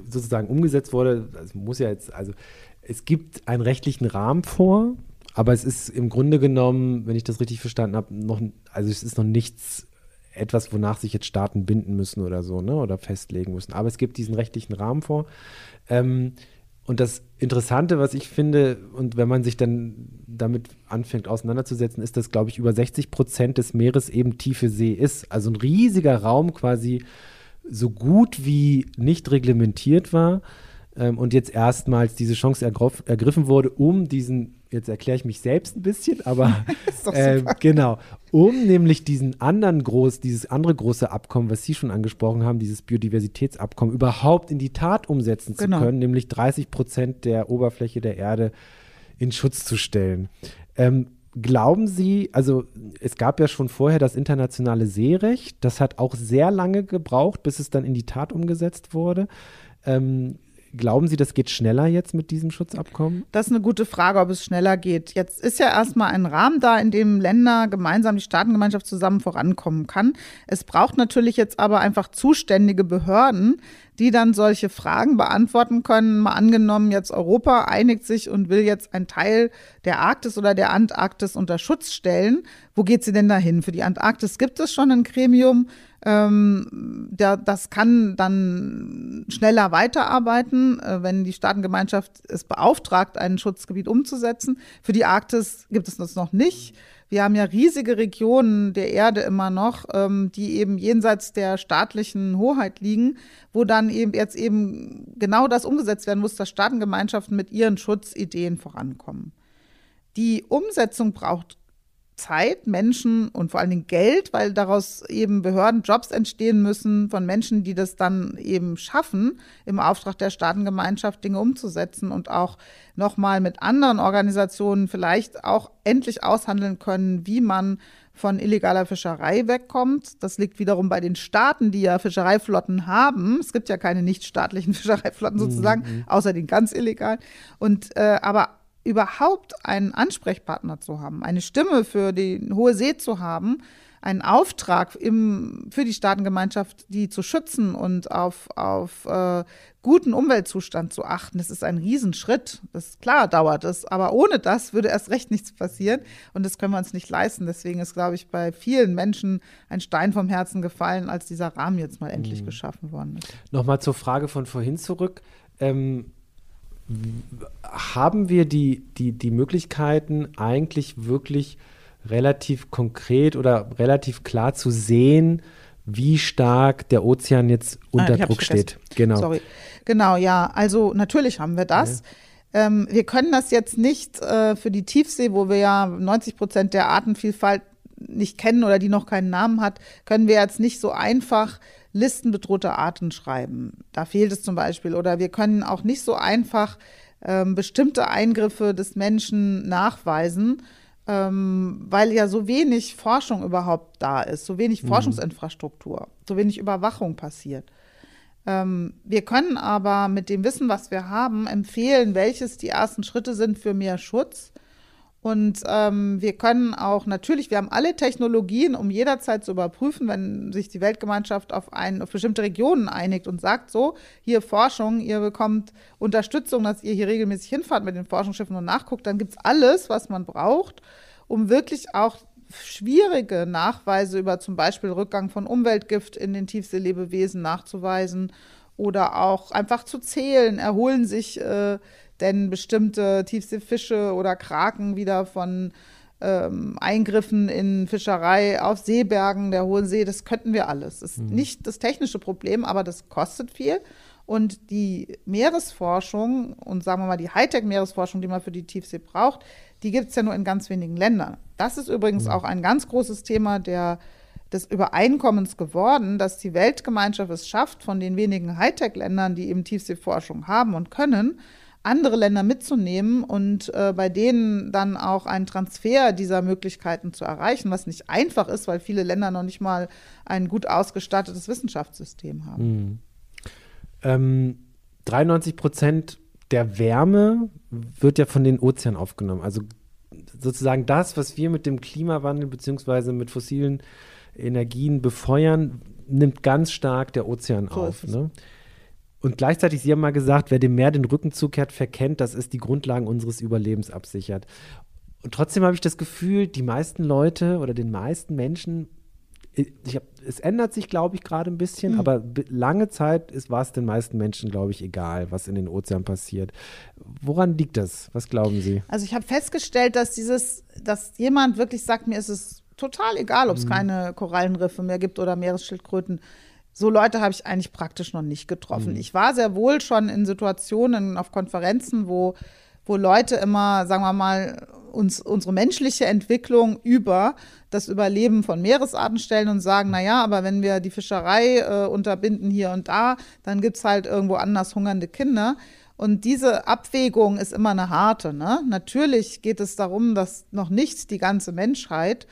sozusagen umgesetzt wurde. Das muss ja jetzt, also es gibt einen rechtlichen Rahmen vor, aber es ist im Grunde genommen, wenn ich das richtig verstanden habe, noch, also es ist noch nichts etwas, wonach sich jetzt Staaten binden müssen oder so, ne? Oder festlegen müssen. Aber es gibt diesen rechtlichen Rahmen vor. Ähm, und das Interessante, was ich finde, und wenn man sich dann damit anfängt auseinanderzusetzen, ist, dass, glaube ich, über 60 Prozent des Meeres eben tiefe See ist. Also ein riesiger Raum quasi so gut wie nicht reglementiert war. Ähm, und jetzt erstmals diese Chance ergriffen wurde, um diesen, jetzt erkläre ich mich selbst ein bisschen, aber äh, genau, um nämlich diesen anderen groß, dieses andere große Abkommen, was Sie schon angesprochen haben, dieses Biodiversitätsabkommen, überhaupt in die Tat umsetzen genau. zu können, nämlich 30 Prozent der Oberfläche der Erde in Schutz zu stellen. Ähm, Glauben Sie, also es gab ja schon vorher das internationale Seerecht, das hat auch sehr lange gebraucht, bis es dann in die Tat umgesetzt wurde. Ähm, Glauben Sie, das geht schneller jetzt mit diesem Schutzabkommen? Das ist eine gute Frage, ob es schneller geht. Jetzt ist ja erstmal ein Rahmen da, in dem Länder gemeinsam die Staatengemeinschaft zusammen vorankommen kann. Es braucht natürlich jetzt aber einfach zuständige Behörden, die dann solche Fragen beantworten können. Mal angenommen, jetzt Europa einigt sich und will jetzt einen Teil der Arktis oder der Antarktis unter Schutz stellen. Wo geht sie denn dahin? Für die Antarktis gibt es schon ein Gremium. Ähm, der, das kann dann schneller weiterarbeiten, äh, wenn die Staatengemeinschaft es beauftragt, ein Schutzgebiet umzusetzen. Für die Arktis gibt es das noch nicht. Wir haben ja riesige Regionen der Erde immer noch, ähm, die eben jenseits der staatlichen Hoheit liegen, wo dann eben jetzt eben genau das umgesetzt werden muss, dass Staatengemeinschaften mit ihren Schutzideen vorankommen. Die Umsetzung braucht Zeit, Menschen und vor allen Dingen Geld, weil daraus eben Behörden Jobs entstehen müssen von Menschen, die das dann eben schaffen, im Auftrag der Staatengemeinschaft Dinge umzusetzen und auch nochmal mit anderen Organisationen vielleicht auch endlich aushandeln können, wie man von illegaler Fischerei wegkommt. Das liegt wiederum bei den Staaten, die ja Fischereiflotten haben. Es gibt ja keine nichtstaatlichen Fischereiflotten sozusagen, mhm. außer den ganz illegalen. Und äh, aber überhaupt einen Ansprechpartner zu haben, eine Stimme für die hohe See zu haben, einen Auftrag im, für die Staatengemeinschaft, die zu schützen und auf, auf äh, guten Umweltzustand zu achten. Das ist ein Riesenschritt. Das klar, dauert es. Aber ohne das würde erst recht nichts passieren. Und das können wir uns nicht leisten. Deswegen ist, glaube ich, bei vielen Menschen ein Stein vom Herzen gefallen, als dieser Rahmen jetzt mal endlich mhm. geschaffen worden ist. Nochmal zur Frage von vorhin zurück. Ähm, haben wir die, die, die Möglichkeiten, eigentlich wirklich relativ konkret oder relativ klar zu sehen, wie stark der Ozean jetzt ah, unter ah, Druck steht. Genau. Sorry. Genau, ja. Also natürlich haben wir das. Ja. Ähm, wir können das jetzt nicht äh, für die Tiefsee, wo wir ja 90 Prozent der Artenvielfalt nicht kennen oder die noch keinen Namen hat, können wir jetzt nicht so einfach Listen bedrohter Arten schreiben. Da fehlt es zum Beispiel. Oder wir können auch nicht so einfach ähm, bestimmte Eingriffe des Menschen nachweisen, ähm, weil ja so wenig Forschung überhaupt da ist, so wenig mhm. Forschungsinfrastruktur, so wenig Überwachung passiert. Ähm, wir können aber mit dem Wissen, was wir haben, empfehlen, welches die ersten Schritte sind für mehr Schutz und ähm, wir können auch natürlich, wir haben alle Technologien, um jederzeit zu überprüfen, wenn sich die Weltgemeinschaft auf, ein, auf bestimmte Regionen einigt und sagt, so, hier Forschung, ihr bekommt Unterstützung, dass ihr hier regelmäßig hinfahrt mit den Forschungsschiffen und nachguckt, dann gibt es alles, was man braucht, um wirklich auch schwierige Nachweise über zum Beispiel Rückgang von Umweltgift in den Tiefseelebewesen nachzuweisen oder auch einfach zu zählen, erholen sich äh, denn bestimmte Tiefseefische oder Kraken wieder von ähm, Eingriffen in Fischerei auf Seebergen der Hohen See, das könnten wir alles. Das ist mhm. nicht das technische Problem, aber das kostet viel. Und die Meeresforschung und sagen wir mal die Hightech-Meeresforschung, die man für die Tiefsee braucht, die gibt es ja nur in ganz wenigen Ländern. Das ist übrigens mhm. auch ein ganz großes Thema der, des Übereinkommens geworden, dass die Weltgemeinschaft es schafft, von den wenigen Hightech-Ländern, die eben Tiefseeforschung haben und können, andere Länder mitzunehmen und äh, bei denen dann auch einen Transfer dieser Möglichkeiten zu erreichen, was nicht einfach ist, weil viele Länder noch nicht mal ein gut ausgestattetes Wissenschaftssystem haben. Mhm. Ähm, 93 Prozent der Wärme wird ja von den Ozeanen aufgenommen. Also sozusagen das, was wir mit dem Klimawandel bzw. mit fossilen Energien befeuern, nimmt ganz stark der Ozean so auf. Ne? Und gleichzeitig, Sie haben mal gesagt, wer dem Meer den Rücken zukehrt, verkennt, dass es die Grundlagen unseres Überlebens absichert. Und trotzdem habe ich das Gefühl, die meisten Leute oder den meisten Menschen, hab, es ändert sich, glaube ich, gerade ein bisschen, mhm. aber lange Zeit war es den meisten Menschen, glaube ich, egal, was in den Ozeanen passiert. Woran liegt das? Was glauben Sie? Also ich habe festgestellt, dass dieses, dass jemand wirklich sagt, mir ist es total egal, ob es mhm. keine Korallenriffe mehr gibt oder Meeresschildkröten so Leute habe ich eigentlich praktisch noch nicht getroffen. Mhm. Ich war sehr wohl schon in Situationen auf Konferenzen, wo, wo Leute immer, sagen wir mal, uns unsere menschliche Entwicklung über das Überleben von Meeresarten stellen und sagen, na ja, aber wenn wir die Fischerei äh, unterbinden hier und da, dann gibt es halt irgendwo anders hungernde Kinder. Und diese Abwägung ist immer eine harte. Ne? Natürlich geht es darum, dass noch nicht die ganze Menschheit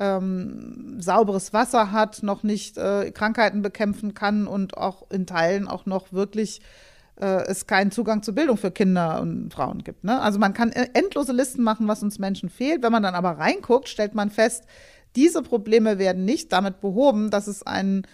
ähm, sauberes Wasser hat, noch nicht äh, Krankheiten bekämpfen kann und auch in Teilen auch noch wirklich äh, es keinen Zugang zur Bildung für Kinder und Frauen gibt. Ne? Also man kann endlose Listen machen, was uns Menschen fehlt. Wenn man dann aber reinguckt, stellt man fest, diese Probleme werden nicht damit behoben, dass es einen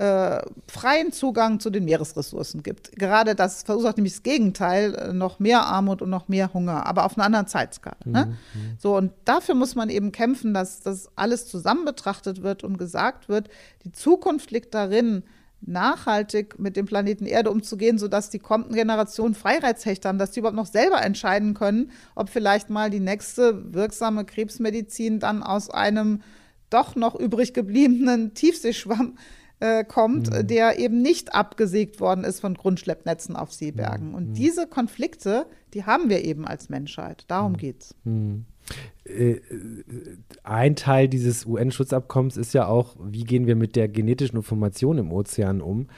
äh, freien Zugang zu den Meeresressourcen gibt. Gerade das verursacht nämlich das Gegenteil, äh, noch mehr Armut und noch mehr Hunger, aber auf einer anderen Zeitskala. Ne? Mhm. So, und dafür muss man eben kämpfen, dass das alles zusammen betrachtet wird und gesagt wird, die Zukunft liegt darin, nachhaltig mit dem Planeten Erde umzugehen, sodass die kommenden Generationen Freiheitsrechte haben, dass die überhaupt noch selber entscheiden können, ob vielleicht mal die nächste wirksame Krebsmedizin dann aus einem doch noch übrig gebliebenen Tiefseeschwamm äh, kommt, mhm. der eben nicht abgesägt worden ist von Grundschleppnetzen auf Seebergen. Mhm. Und diese Konflikte, die haben wir eben als Menschheit. Darum mhm. geht's. Mhm. Äh, ein Teil dieses UN-Schutzabkommens ist ja auch, wie gehen wir mit der genetischen Information im Ozean um?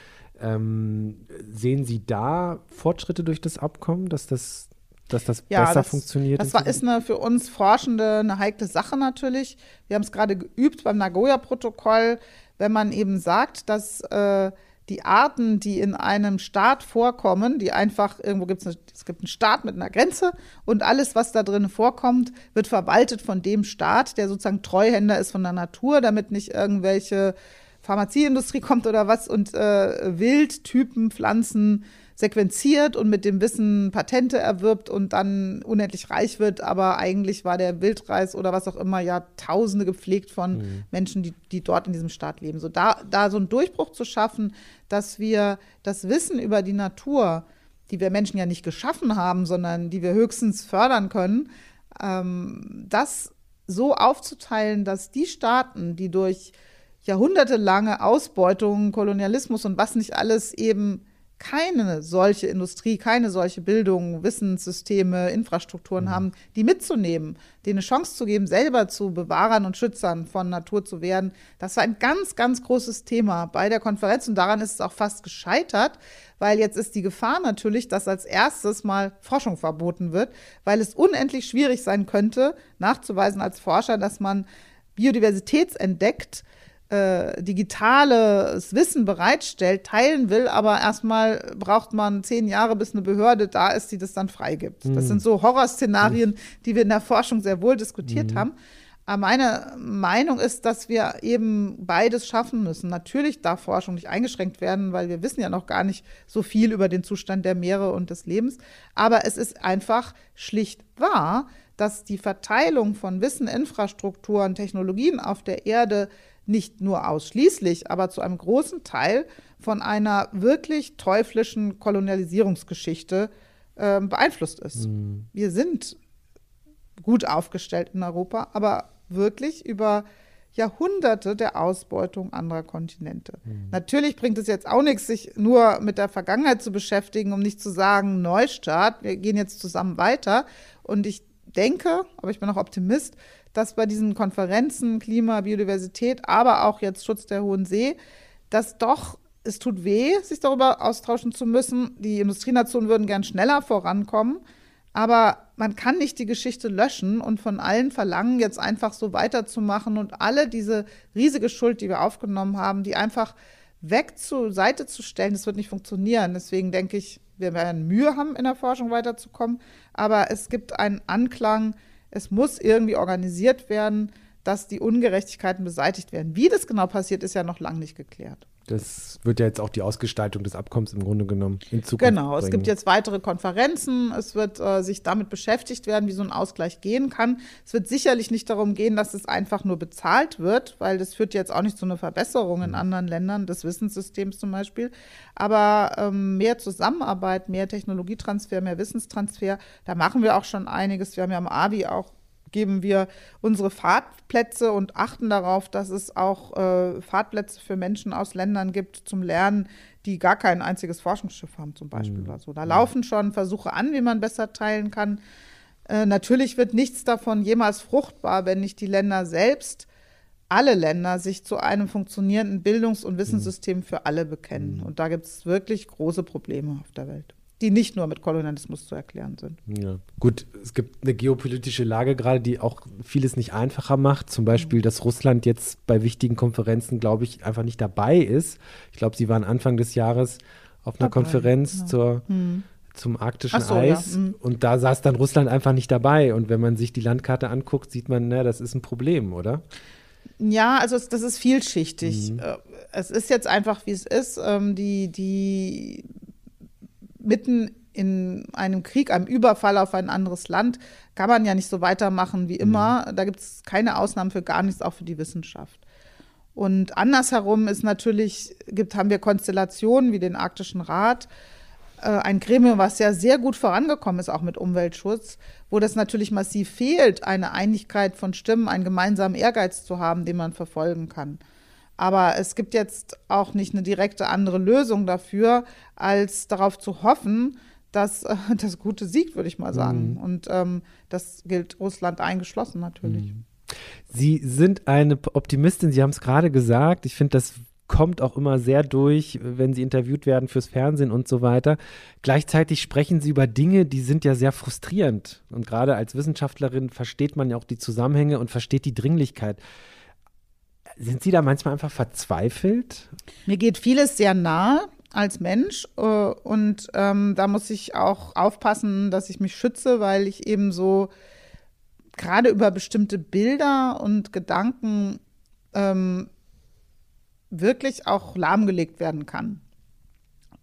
Ähm, sehen Sie da Fortschritte durch das Abkommen, dass das, dass das ja, besser das, funktioniert? Das war, ist eine, für uns Forschende eine heikle Sache natürlich. Wir haben es gerade geübt beim Nagoya-Protokoll wenn man eben sagt, dass äh, die Arten, die in einem Staat vorkommen, die einfach, irgendwo gibt es, es gibt einen Staat mit einer Grenze und alles, was da drin vorkommt, wird verwaltet von dem Staat, der sozusagen Treuhänder ist von der Natur, damit nicht irgendwelche Pharmazieindustrie kommt oder was und äh, Wildtypen, Pflanzen sequenziert und mit dem Wissen Patente erwirbt und dann unendlich reich wird, aber eigentlich war der Wildreis oder was auch immer ja Tausende gepflegt von mhm. Menschen, die, die dort in diesem Staat leben. So da, da so einen Durchbruch zu schaffen, dass wir das Wissen über die Natur, die wir Menschen ja nicht geschaffen haben, sondern die wir höchstens fördern können, ähm, das so aufzuteilen, dass die Staaten, die durch jahrhundertelange Ausbeutung, Kolonialismus und was nicht alles eben keine solche Industrie, keine solche Bildung, Wissenssysteme, Infrastrukturen mhm. haben, die mitzunehmen, denen eine Chance zu geben, selber zu Bewahrern und Schützern von Natur zu werden. Das war ein ganz, ganz großes Thema bei der Konferenz und daran ist es auch fast gescheitert, weil jetzt ist die Gefahr natürlich, dass als erstes mal Forschung verboten wird, weil es unendlich schwierig sein könnte, nachzuweisen als Forscher, dass man Biodiversitätsentdeckt äh, digitales Wissen bereitstellt, teilen will, aber erstmal braucht man zehn Jahre, bis eine Behörde da ist, die das dann freigibt. Mhm. Das sind so Horrorszenarien, die wir in der Forschung sehr wohl diskutiert mhm. haben. Aber meine Meinung ist, dass wir eben beides schaffen müssen. Natürlich darf Forschung nicht eingeschränkt werden, weil wir wissen ja noch gar nicht so viel über den Zustand der Meere und des Lebens. Aber es ist einfach schlicht wahr, dass die Verteilung von Wissen, Infrastrukturen, Technologien auf der Erde nicht nur ausschließlich, aber zu einem großen Teil von einer wirklich teuflischen Kolonialisierungsgeschichte äh, beeinflusst ist. Mhm. Wir sind gut aufgestellt in Europa, aber wirklich über Jahrhunderte der Ausbeutung anderer Kontinente. Mhm. Natürlich bringt es jetzt auch nichts, sich nur mit der Vergangenheit zu beschäftigen, um nicht zu sagen, Neustart, wir gehen jetzt zusammen weiter. Und ich denke, aber ich bin auch Optimist, dass bei diesen Konferenzen Klima, Biodiversität, aber auch jetzt Schutz der Hohen See, dass doch es tut weh, sich darüber austauschen zu müssen. Die Industrienationen würden gern schneller vorankommen, aber man kann nicht die Geschichte löschen und von allen verlangen, jetzt einfach so weiterzumachen und alle diese riesige Schuld, die wir aufgenommen haben, die einfach weg zur Seite zu stellen, das wird nicht funktionieren. Deswegen denke ich, wir werden Mühe haben, in der Forschung weiterzukommen, aber es gibt einen Anklang, es muss irgendwie organisiert werden, dass die Ungerechtigkeiten beseitigt werden. Wie das genau passiert, ist ja noch lange nicht geklärt. Das wird ja jetzt auch die Ausgestaltung des Abkommens im Grunde genommen in Zukunft. Genau, bringen. es gibt jetzt weitere Konferenzen. Es wird äh, sich damit beschäftigt werden, wie so ein Ausgleich gehen kann. Es wird sicherlich nicht darum gehen, dass es einfach nur bezahlt wird, weil das führt jetzt auch nicht zu einer Verbesserung in mhm. anderen Ländern des Wissenssystems zum Beispiel. Aber ähm, mehr Zusammenarbeit, mehr Technologietransfer, mehr Wissenstransfer, da machen wir auch schon einiges. Wir haben ja am ABI auch geben wir unsere Fahrtplätze und achten darauf, dass es auch äh, Fahrtplätze für Menschen aus Ländern gibt zum Lernen, die gar kein einziges Forschungsschiff haben, zum Beispiel. Mhm. Also da laufen schon Versuche an, wie man besser teilen kann. Äh, natürlich wird nichts davon jemals fruchtbar, wenn nicht die Länder selbst alle Länder sich zu einem funktionierenden Bildungs- und Wissenssystem mhm. für alle bekennen. Mhm. Und da gibt es wirklich große Probleme auf der Welt die nicht nur mit Kolonialismus zu erklären sind. Ja, gut, es gibt eine geopolitische Lage gerade, die auch vieles nicht einfacher macht. Zum Beispiel, mhm. dass Russland jetzt bei wichtigen Konferenzen, glaube ich, einfach nicht dabei ist. Ich glaube, sie waren Anfang des Jahres auf einer dabei, Konferenz ja. zur, mhm. zum arktischen so, Eis ja. mhm. und da saß dann Russland einfach nicht dabei. Und wenn man sich die Landkarte anguckt, sieht man, na, das ist ein Problem, oder? Ja, also das ist vielschichtig. Mhm. Äh, es ist jetzt einfach, wie es ist. Ähm, die, die mitten in einem Krieg, einem Überfall auf ein anderes Land, kann man ja nicht so weitermachen wie immer. Mhm. Da gibt es keine Ausnahmen für gar nichts, auch für die Wissenschaft. Und andersherum ist natürlich, gibt, haben wir Konstellationen wie den Arktischen Rat, äh, ein Gremium, was ja sehr gut vorangekommen ist, auch mit Umweltschutz, wo das natürlich massiv fehlt, eine Einigkeit von Stimmen, einen gemeinsamen Ehrgeiz zu haben, den man verfolgen kann. Aber es gibt jetzt auch nicht eine direkte andere Lösung dafür, als darauf zu hoffen, dass äh, das Gute siegt, würde ich mal sagen. Mhm. Und ähm, das gilt Russland eingeschlossen natürlich. Mhm. Sie sind eine Optimistin, Sie haben es gerade gesagt. Ich finde, das kommt auch immer sehr durch, wenn Sie interviewt werden fürs Fernsehen und so weiter. Gleichzeitig sprechen Sie über Dinge, die sind ja sehr frustrierend. Und gerade als Wissenschaftlerin versteht man ja auch die Zusammenhänge und versteht die Dringlichkeit. Sind Sie da manchmal einfach verzweifelt? Mir geht vieles sehr nah als Mensch äh, und ähm, da muss ich auch aufpassen, dass ich mich schütze, weil ich eben so gerade über bestimmte Bilder und Gedanken ähm, wirklich auch lahmgelegt werden kann.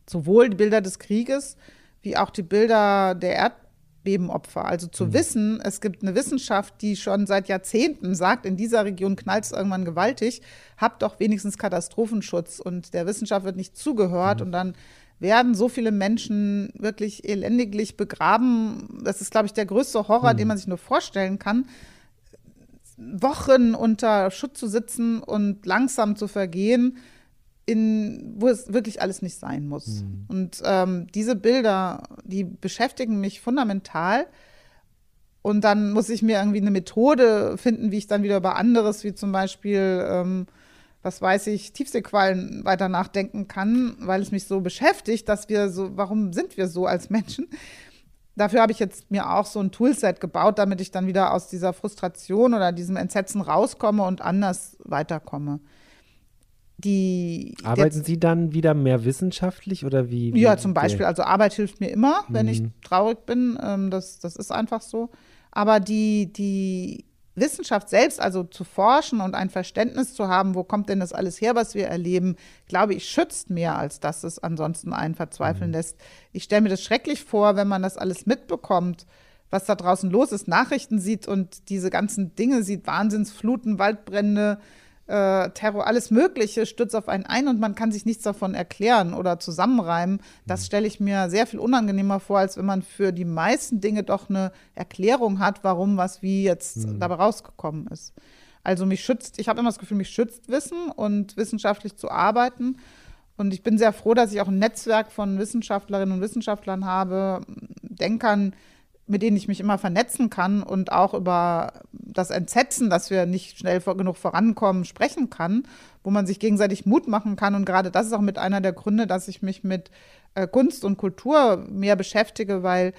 Sowohl die Bilder des Krieges wie auch die Bilder der Erdbeeren. Erdbebenopfer. Also zu mhm. wissen, es gibt eine Wissenschaft, die schon seit Jahrzehnten sagt, in dieser Region knallt es irgendwann gewaltig, habt doch wenigstens Katastrophenschutz. Und der Wissenschaft wird nicht zugehört mhm. und dann werden so viele Menschen wirklich elendiglich begraben. Das ist, glaube ich, der größte Horror, mhm. den man sich nur vorstellen kann. Wochen unter Schutz zu sitzen und langsam zu vergehen in, wo es wirklich alles nicht sein muss. Mhm. Und ähm, diese Bilder, die beschäftigen mich fundamental. Und dann muss ich mir irgendwie eine Methode finden, wie ich dann wieder über anderes, wie zum Beispiel, ähm, was weiß ich, Tiefseequallen weiter nachdenken kann, weil es mich so beschäftigt, dass wir so, warum sind wir so als Menschen? Dafür habe ich jetzt mir auch so ein Toolset gebaut, damit ich dann wieder aus dieser Frustration oder diesem Entsetzen rauskomme und anders weiterkomme die. Arbeiten Sie dann wieder mehr wissenschaftlich oder wie? wie ja, zum Beispiel. Also Arbeit hilft mir immer, wenn mhm. ich traurig bin. Ähm, das, das ist einfach so. Aber die, die Wissenschaft selbst, also zu forschen und ein Verständnis zu haben, wo kommt denn das alles her, was wir erleben, glaube ich, schützt mehr, als dass es ansonsten einen verzweifeln mhm. lässt. Ich stelle mir das schrecklich vor, wenn man das alles mitbekommt, was da draußen los ist, Nachrichten sieht und diese ganzen Dinge sieht, Wahnsinnsfluten, Waldbrände, äh, Terror, alles Mögliche stürzt auf einen ein und man kann sich nichts davon erklären oder zusammenreimen. Das mhm. stelle ich mir sehr viel unangenehmer vor, als wenn man für die meisten Dinge doch eine Erklärung hat, warum was wie jetzt mhm. dabei rausgekommen ist. Also mich schützt, ich habe immer das Gefühl, mich schützt Wissen und wissenschaftlich zu arbeiten. Und ich bin sehr froh, dass ich auch ein Netzwerk von Wissenschaftlerinnen und Wissenschaftlern habe, Denkern, mit denen ich mich immer vernetzen kann und auch über das Entsetzen, dass wir nicht schnell genug vorankommen, sprechen kann, wo man sich gegenseitig Mut machen kann. Und gerade das ist auch mit einer der Gründe, dass ich mich mit äh, Kunst und Kultur mehr beschäftige, weil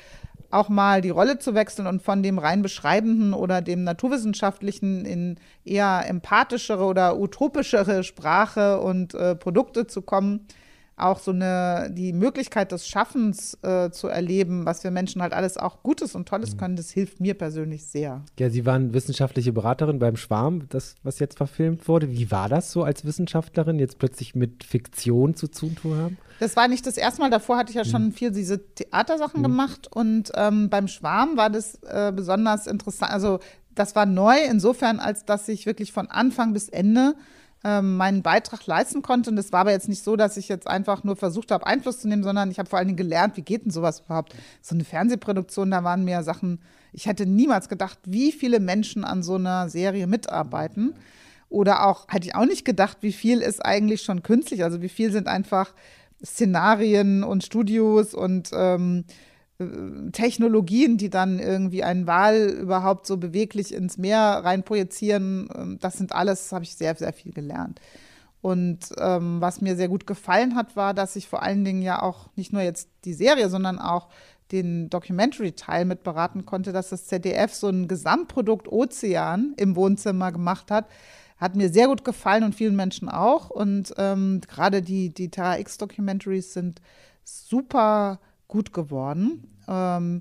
auch mal die Rolle zu wechseln und von dem rein beschreibenden oder dem naturwissenschaftlichen in eher empathischere oder utopischere Sprache und äh, Produkte zu kommen, auch so eine, die Möglichkeit des Schaffens äh, zu erleben, was wir Menschen halt alles auch Gutes und Tolles mhm. können, das hilft mir persönlich sehr. Ja, Sie waren wissenschaftliche Beraterin beim Schwarm, das, was jetzt verfilmt wurde. Wie war das so als Wissenschaftlerin, jetzt plötzlich mit Fiktion zu tun zu haben? Das war nicht das erste Mal, davor hatte ich ja schon mhm. viel diese Theatersachen mhm. gemacht und ähm, beim Schwarm war das äh, besonders interessant. Also das war neu insofern, als dass ich wirklich von Anfang bis Ende ähm, meinen Beitrag leisten konnte. Und es war aber jetzt nicht so, dass ich jetzt einfach nur versucht habe, Einfluss zu nehmen, sondern ich habe vor allen Dingen gelernt, wie geht denn sowas überhaupt? So eine Fernsehproduktion, da waren mehr Sachen, ich hätte niemals gedacht, wie viele Menschen an so einer Serie mitarbeiten. Oder auch, hätte ich auch nicht gedacht, wie viel ist eigentlich schon künstlich, also wie viel sind einfach Szenarien und Studios und ähm, äh, Technologien, die dann irgendwie einen Wal überhaupt so beweglich ins Meer reinprojizieren, ähm, das sind alles, habe ich sehr, sehr viel gelernt. Und ähm, was mir sehr gut gefallen hat, war, dass ich vor allen Dingen ja auch nicht nur jetzt die Serie, sondern auch den Documentary-Teil mit beraten konnte, dass das ZDF so ein Gesamtprodukt Ozean im Wohnzimmer gemacht hat. Hat mir sehr gut gefallen und vielen Menschen auch. Und ähm, gerade die, die Terra X-Documentaries sind super gut geworden. Ähm,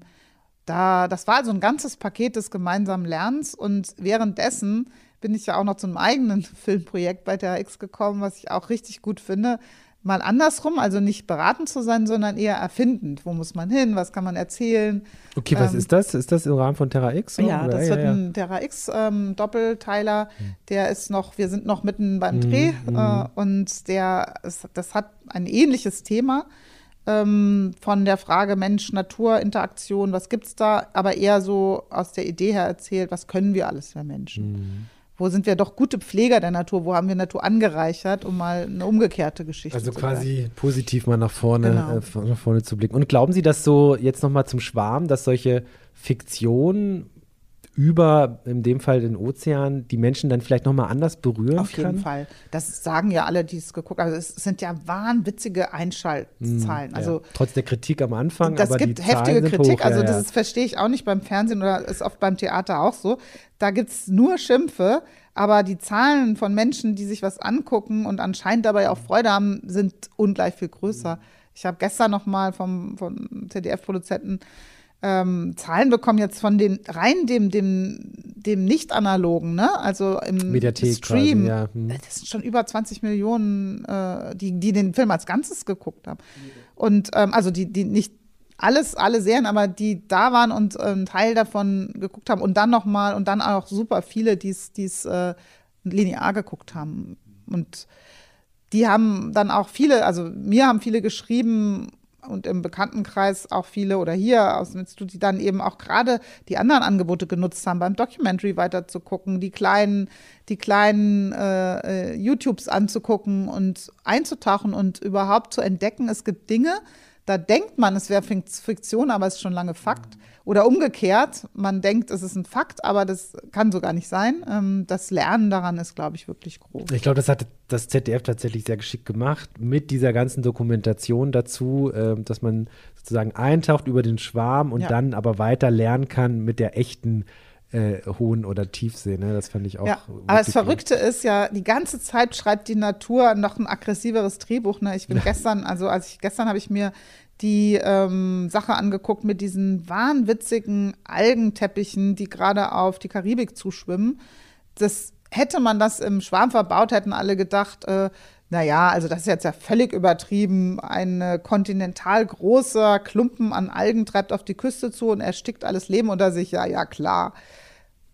da, das war also ein ganzes Paket des gemeinsamen Lernens und währenddessen bin ich ja auch noch zu einem eigenen Filmprojekt bei der X gekommen, was ich auch richtig gut finde. Mal andersrum, also nicht beratend zu sein, sondern eher erfindend. Wo muss man hin? Was kann man erzählen? Okay, was ähm, ist das? Ist das im Rahmen von Terra X? So? Ja, das ja, wird ja. ein Terra X ähm, Doppelteiler. Hm. Der ist noch, wir sind noch mitten beim hm, Dreh hm. Äh, und der, das hat ein ähnliches Thema ähm, von der Frage Mensch-Natur-Interaktion, was gibt es da, aber eher so aus der Idee her erzählt, was können wir alles für Menschen? Mhm. Wo sind wir doch gute Pfleger der Natur? Wo haben wir Natur angereichert, um mal eine umgekehrte Geschichte also zu Also quasi werden. positiv mal nach vorne, genau. äh, nach vorne zu blicken. Und glauben Sie, dass so jetzt noch mal zum Schwarm, dass solche Fiktionen über, in dem Fall den Ozean, die Menschen dann vielleicht nochmal anders berühren Auf kann? jeden Fall. Das sagen ja alle, die es geguckt haben. Also es sind ja wahnwitzige Einschaltzahlen. Mm, also, ja. Trotz der Kritik am Anfang. Das gibt heftige Kritik. Hoch, also das ja. verstehe ich auch nicht beim Fernsehen oder ist oft beim Theater auch so. Da gibt es nur Schimpfe. Aber die Zahlen von Menschen, die sich was angucken und anscheinend dabei auch Freude haben, sind ungleich viel größer. Ich habe gestern noch mal vom, vom ZDF-Produzenten ähm, Zahlen bekommen jetzt von den rein dem, dem, dem nicht-analogen, ne? Also im Mediathek Stream. Quasi, ja. hm. Das sind schon über 20 Millionen, äh, die, die den Film als Ganzes geguckt haben. Und ähm, also die, die nicht alles, alle Serien, aber die da waren und äh, einen Teil davon geguckt haben und dann nochmal und dann auch super viele, die es äh, linear geguckt haben. Und die haben dann auch viele, also mir haben viele geschrieben, und im Bekanntenkreis auch viele oder hier aus dem Institut, die dann eben auch gerade die anderen Angebote genutzt haben, beim Documentary weiter zu gucken, die kleinen, die kleinen äh, äh YouTubes anzugucken und einzutauchen und überhaupt zu entdecken, es gibt Dinge, da denkt man, es wäre Fiktion, aber es ist schon lange Fakt. Oder umgekehrt, man denkt, es ist ein Fakt, aber das kann so gar nicht sein. Ähm, das Lernen daran ist, glaube ich, wirklich groß. Ich glaube, das hat das ZDF tatsächlich sehr geschickt gemacht, mit dieser ganzen Dokumentation dazu, ähm, dass man sozusagen eintaucht über den Schwarm und ja. dann aber weiter lernen kann mit der echten äh, Hohen- oder Tiefsee. Ne? Das fand ich auch. Ja, aber das Verrückte gut. ist ja, die ganze Zeit schreibt die Natur noch ein aggressiveres Drehbuch. Ne? Ich bin gestern, also als ich gestern habe ich mir die ähm, Sache angeguckt mit diesen wahnwitzigen Algenteppichen, die gerade auf die Karibik zuschwimmen. Das hätte man das im Schwarm verbaut, hätten alle gedacht, äh, naja, also das ist jetzt ja völlig übertrieben. Ein äh, kontinental großer Klumpen an Algen treibt auf die Küste zu und erstickt alles Leben unter sich. Ja, ja, klar.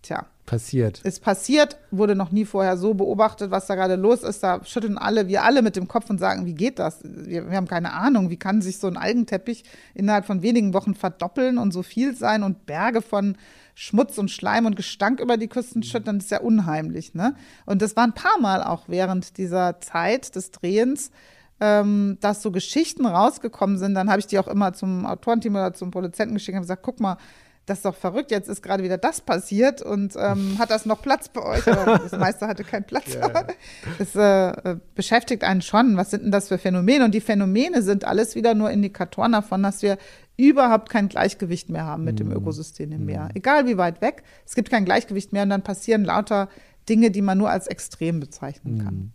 Tja. Passiert. Ist passiert, wurde noch nie vorher so beobachtet, was da gerade los ist. Da schütteln alle, wir alle mit dem Kopf und sagen, wie geht das? Wir, wir haben keine Ahnung, wie kann sich so ein Algenteppich innerhalb von wenigen Wochen verdoppeln und so viel sein und Berge von Schmutz und Schleim und Gestank über die Küsten schütten, das ist ja unheimlich. Ne? Und das war ein paar Mal auch während dieser Zeit des Drehens, ähm, dass so Geschichten rausgekommen sind. Dann habe ich die auch immer zum Autorenteam oder zum Produzenten geschickt und gesagt, guck mal, das ist doch verrückt, jetzt ist gerade wieder das passiert und ähm, hat das noch Platz bei euch? Aber das meiste hatte keinen Platz. Yeah. Das äh, beschäftigt einen schon. Was sind denn das für Phänomene? Und die Phänomene sind alles wieder nur Indikatoren davon, dass wir überhaupt kein Gleichgewicht mehr haben mit dem mhm. Ökosystem im Meer. Mhm. Egal wie weit weg, es gibt kein Gleichgewicht mehr und dann passieren lauter Dinge, die man nur als extrem bezeichnen kann. Mhm.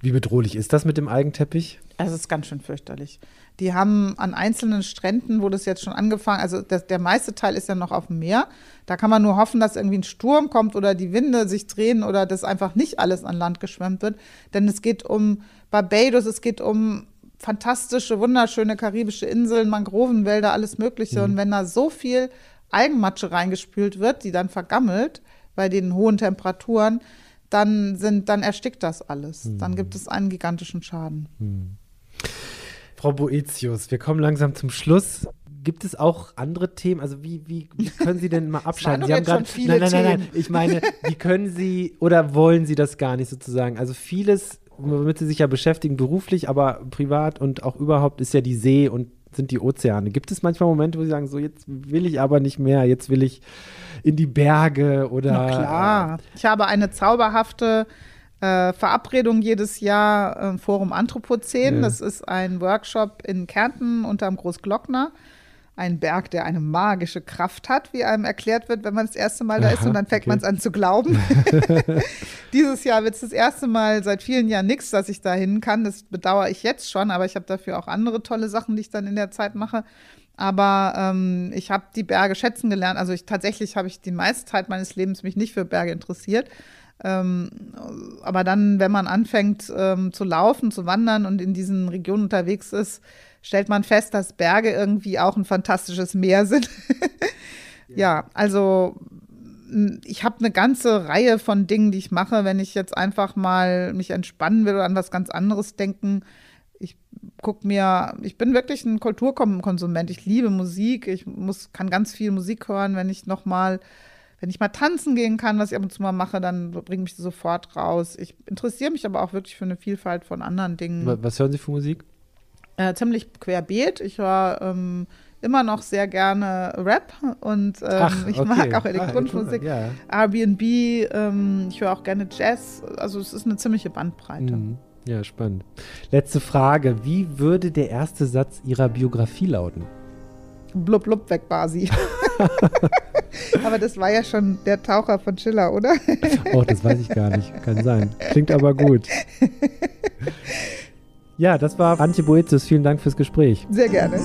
Wie bedrohlich ist das mit dem Algenteppich? Es ist ganz schön fürchterlich. Die haben an einzelnen Stränden, wo das jetzt schon angefangen, also das, der meiste Teil ist ja noch auf dem Meer. Da kann man nur hoffen, dass irgendwie ein Sturm kommt oder die Winde sich drehen oder dass einfach nicht alles an Land geschwemmt wird. Denn es geht um Barbados, es geht um fantastische, wunderschöne karibische Inseln, Mangrovenwälder, alles Mögliche. Mhm. Und wenn da so viel Algenmatsche reingespült wird, die dann vergammelt bei den hohen Temperaturen, dann sind, dann erstickt das alles. Mhm. Dann gibt es einen gigantischen Schaden. Mhm. Frau Boetius, wir kommen langsam zum Schluss. Gibt es auch andere Themen? Also wie, wie, wie können Sie denn mal abschalten? Sie haben gerade nein, nein, nein, nein. Ich meine, wie können Sie oder wollen Sie das gar nicht sozusagen? Also vieles, womit Sie sich ja beschäftigen beruflich, aber privat und auch überhaupt ist ja die See und sind die Ozeane. Gibt es manchmal Momente, wo Sie sagen, so jetzt will ich aber nicht mehr, jetzt will ich in die Berge oder. Na klar. Ich habe eine zauberhafte äh, Verabredung jedes Jahr, äh, Forum Anthropozän. Ja. Das ist ein Workshop in Kärnten unterm Großglockner ein Berg, der eine magische Kraft hat, wie einem erklärt wird, wenn man das erste Mal da ist und dann fängt okay. man es an zu glauben. Dieses Jahr wird es das erste Mal seit vielen Jahren nichts, dass ich da hin kann. Das bedauere ich jetzt schon, aber ich habe dafür auch andere tolle Sachen, die ich dann in der Zeit mache. Aber ähm, ich habe die Berge schätzen gelernt. Also ich tatsächlich habe ich die meiste Zeit meines Lebens mich nicht für Berge interessiert. Ähm, aber dann, wenn man anfängt ähm, zu laufen, zu wandern und in diesen Regionen unterwegs ist, stellt man fest, dass Berge irgendwie auch ein fantastisches Meer sind. ja. also ich habe eine ganze Reihe von Dingen, die ich mache, wenn ich jetzt einfach mal mich entspannen will oder an was ganz anderes denken. Ich gucke mir, ich bin wirklich ein Kulturkonsument. Ich liebe Musik. Ich muss, kann ganz viel Musik hören, wenn ich noch mal, wenn ich mal tanzen gehen kann, was ich ab und zu mal mache, dann bringe mich sofort raus. Ich interessiere mich aber auch wirklich für eine Vielfalt von anderen Dingen. Was hören Sie für Musik? äh, ziemlich querbeet. Ich höre ähm, immer noch sehr gerne Rap und ähm, Ach, ich okay. mag auch elektronische Musik, ja. Airbnb, ähm, ich höre auch gerne Jazz. Also es ist eine ziemliche Bandbreite. Mhm. Ja, spannend. Letzte Frage. Wie würde der erste Satz Ihrer Biografie lauten? Blub, blub, weg, Basi. aber das war ja schon der Taucher von Schiller, oder? oh, das weiß ich gar nicht. Kann sein. Klingt aber gut. Ja, das war Antje Boetius. Vielen Dank fürs Gespräch. Sehr gerne.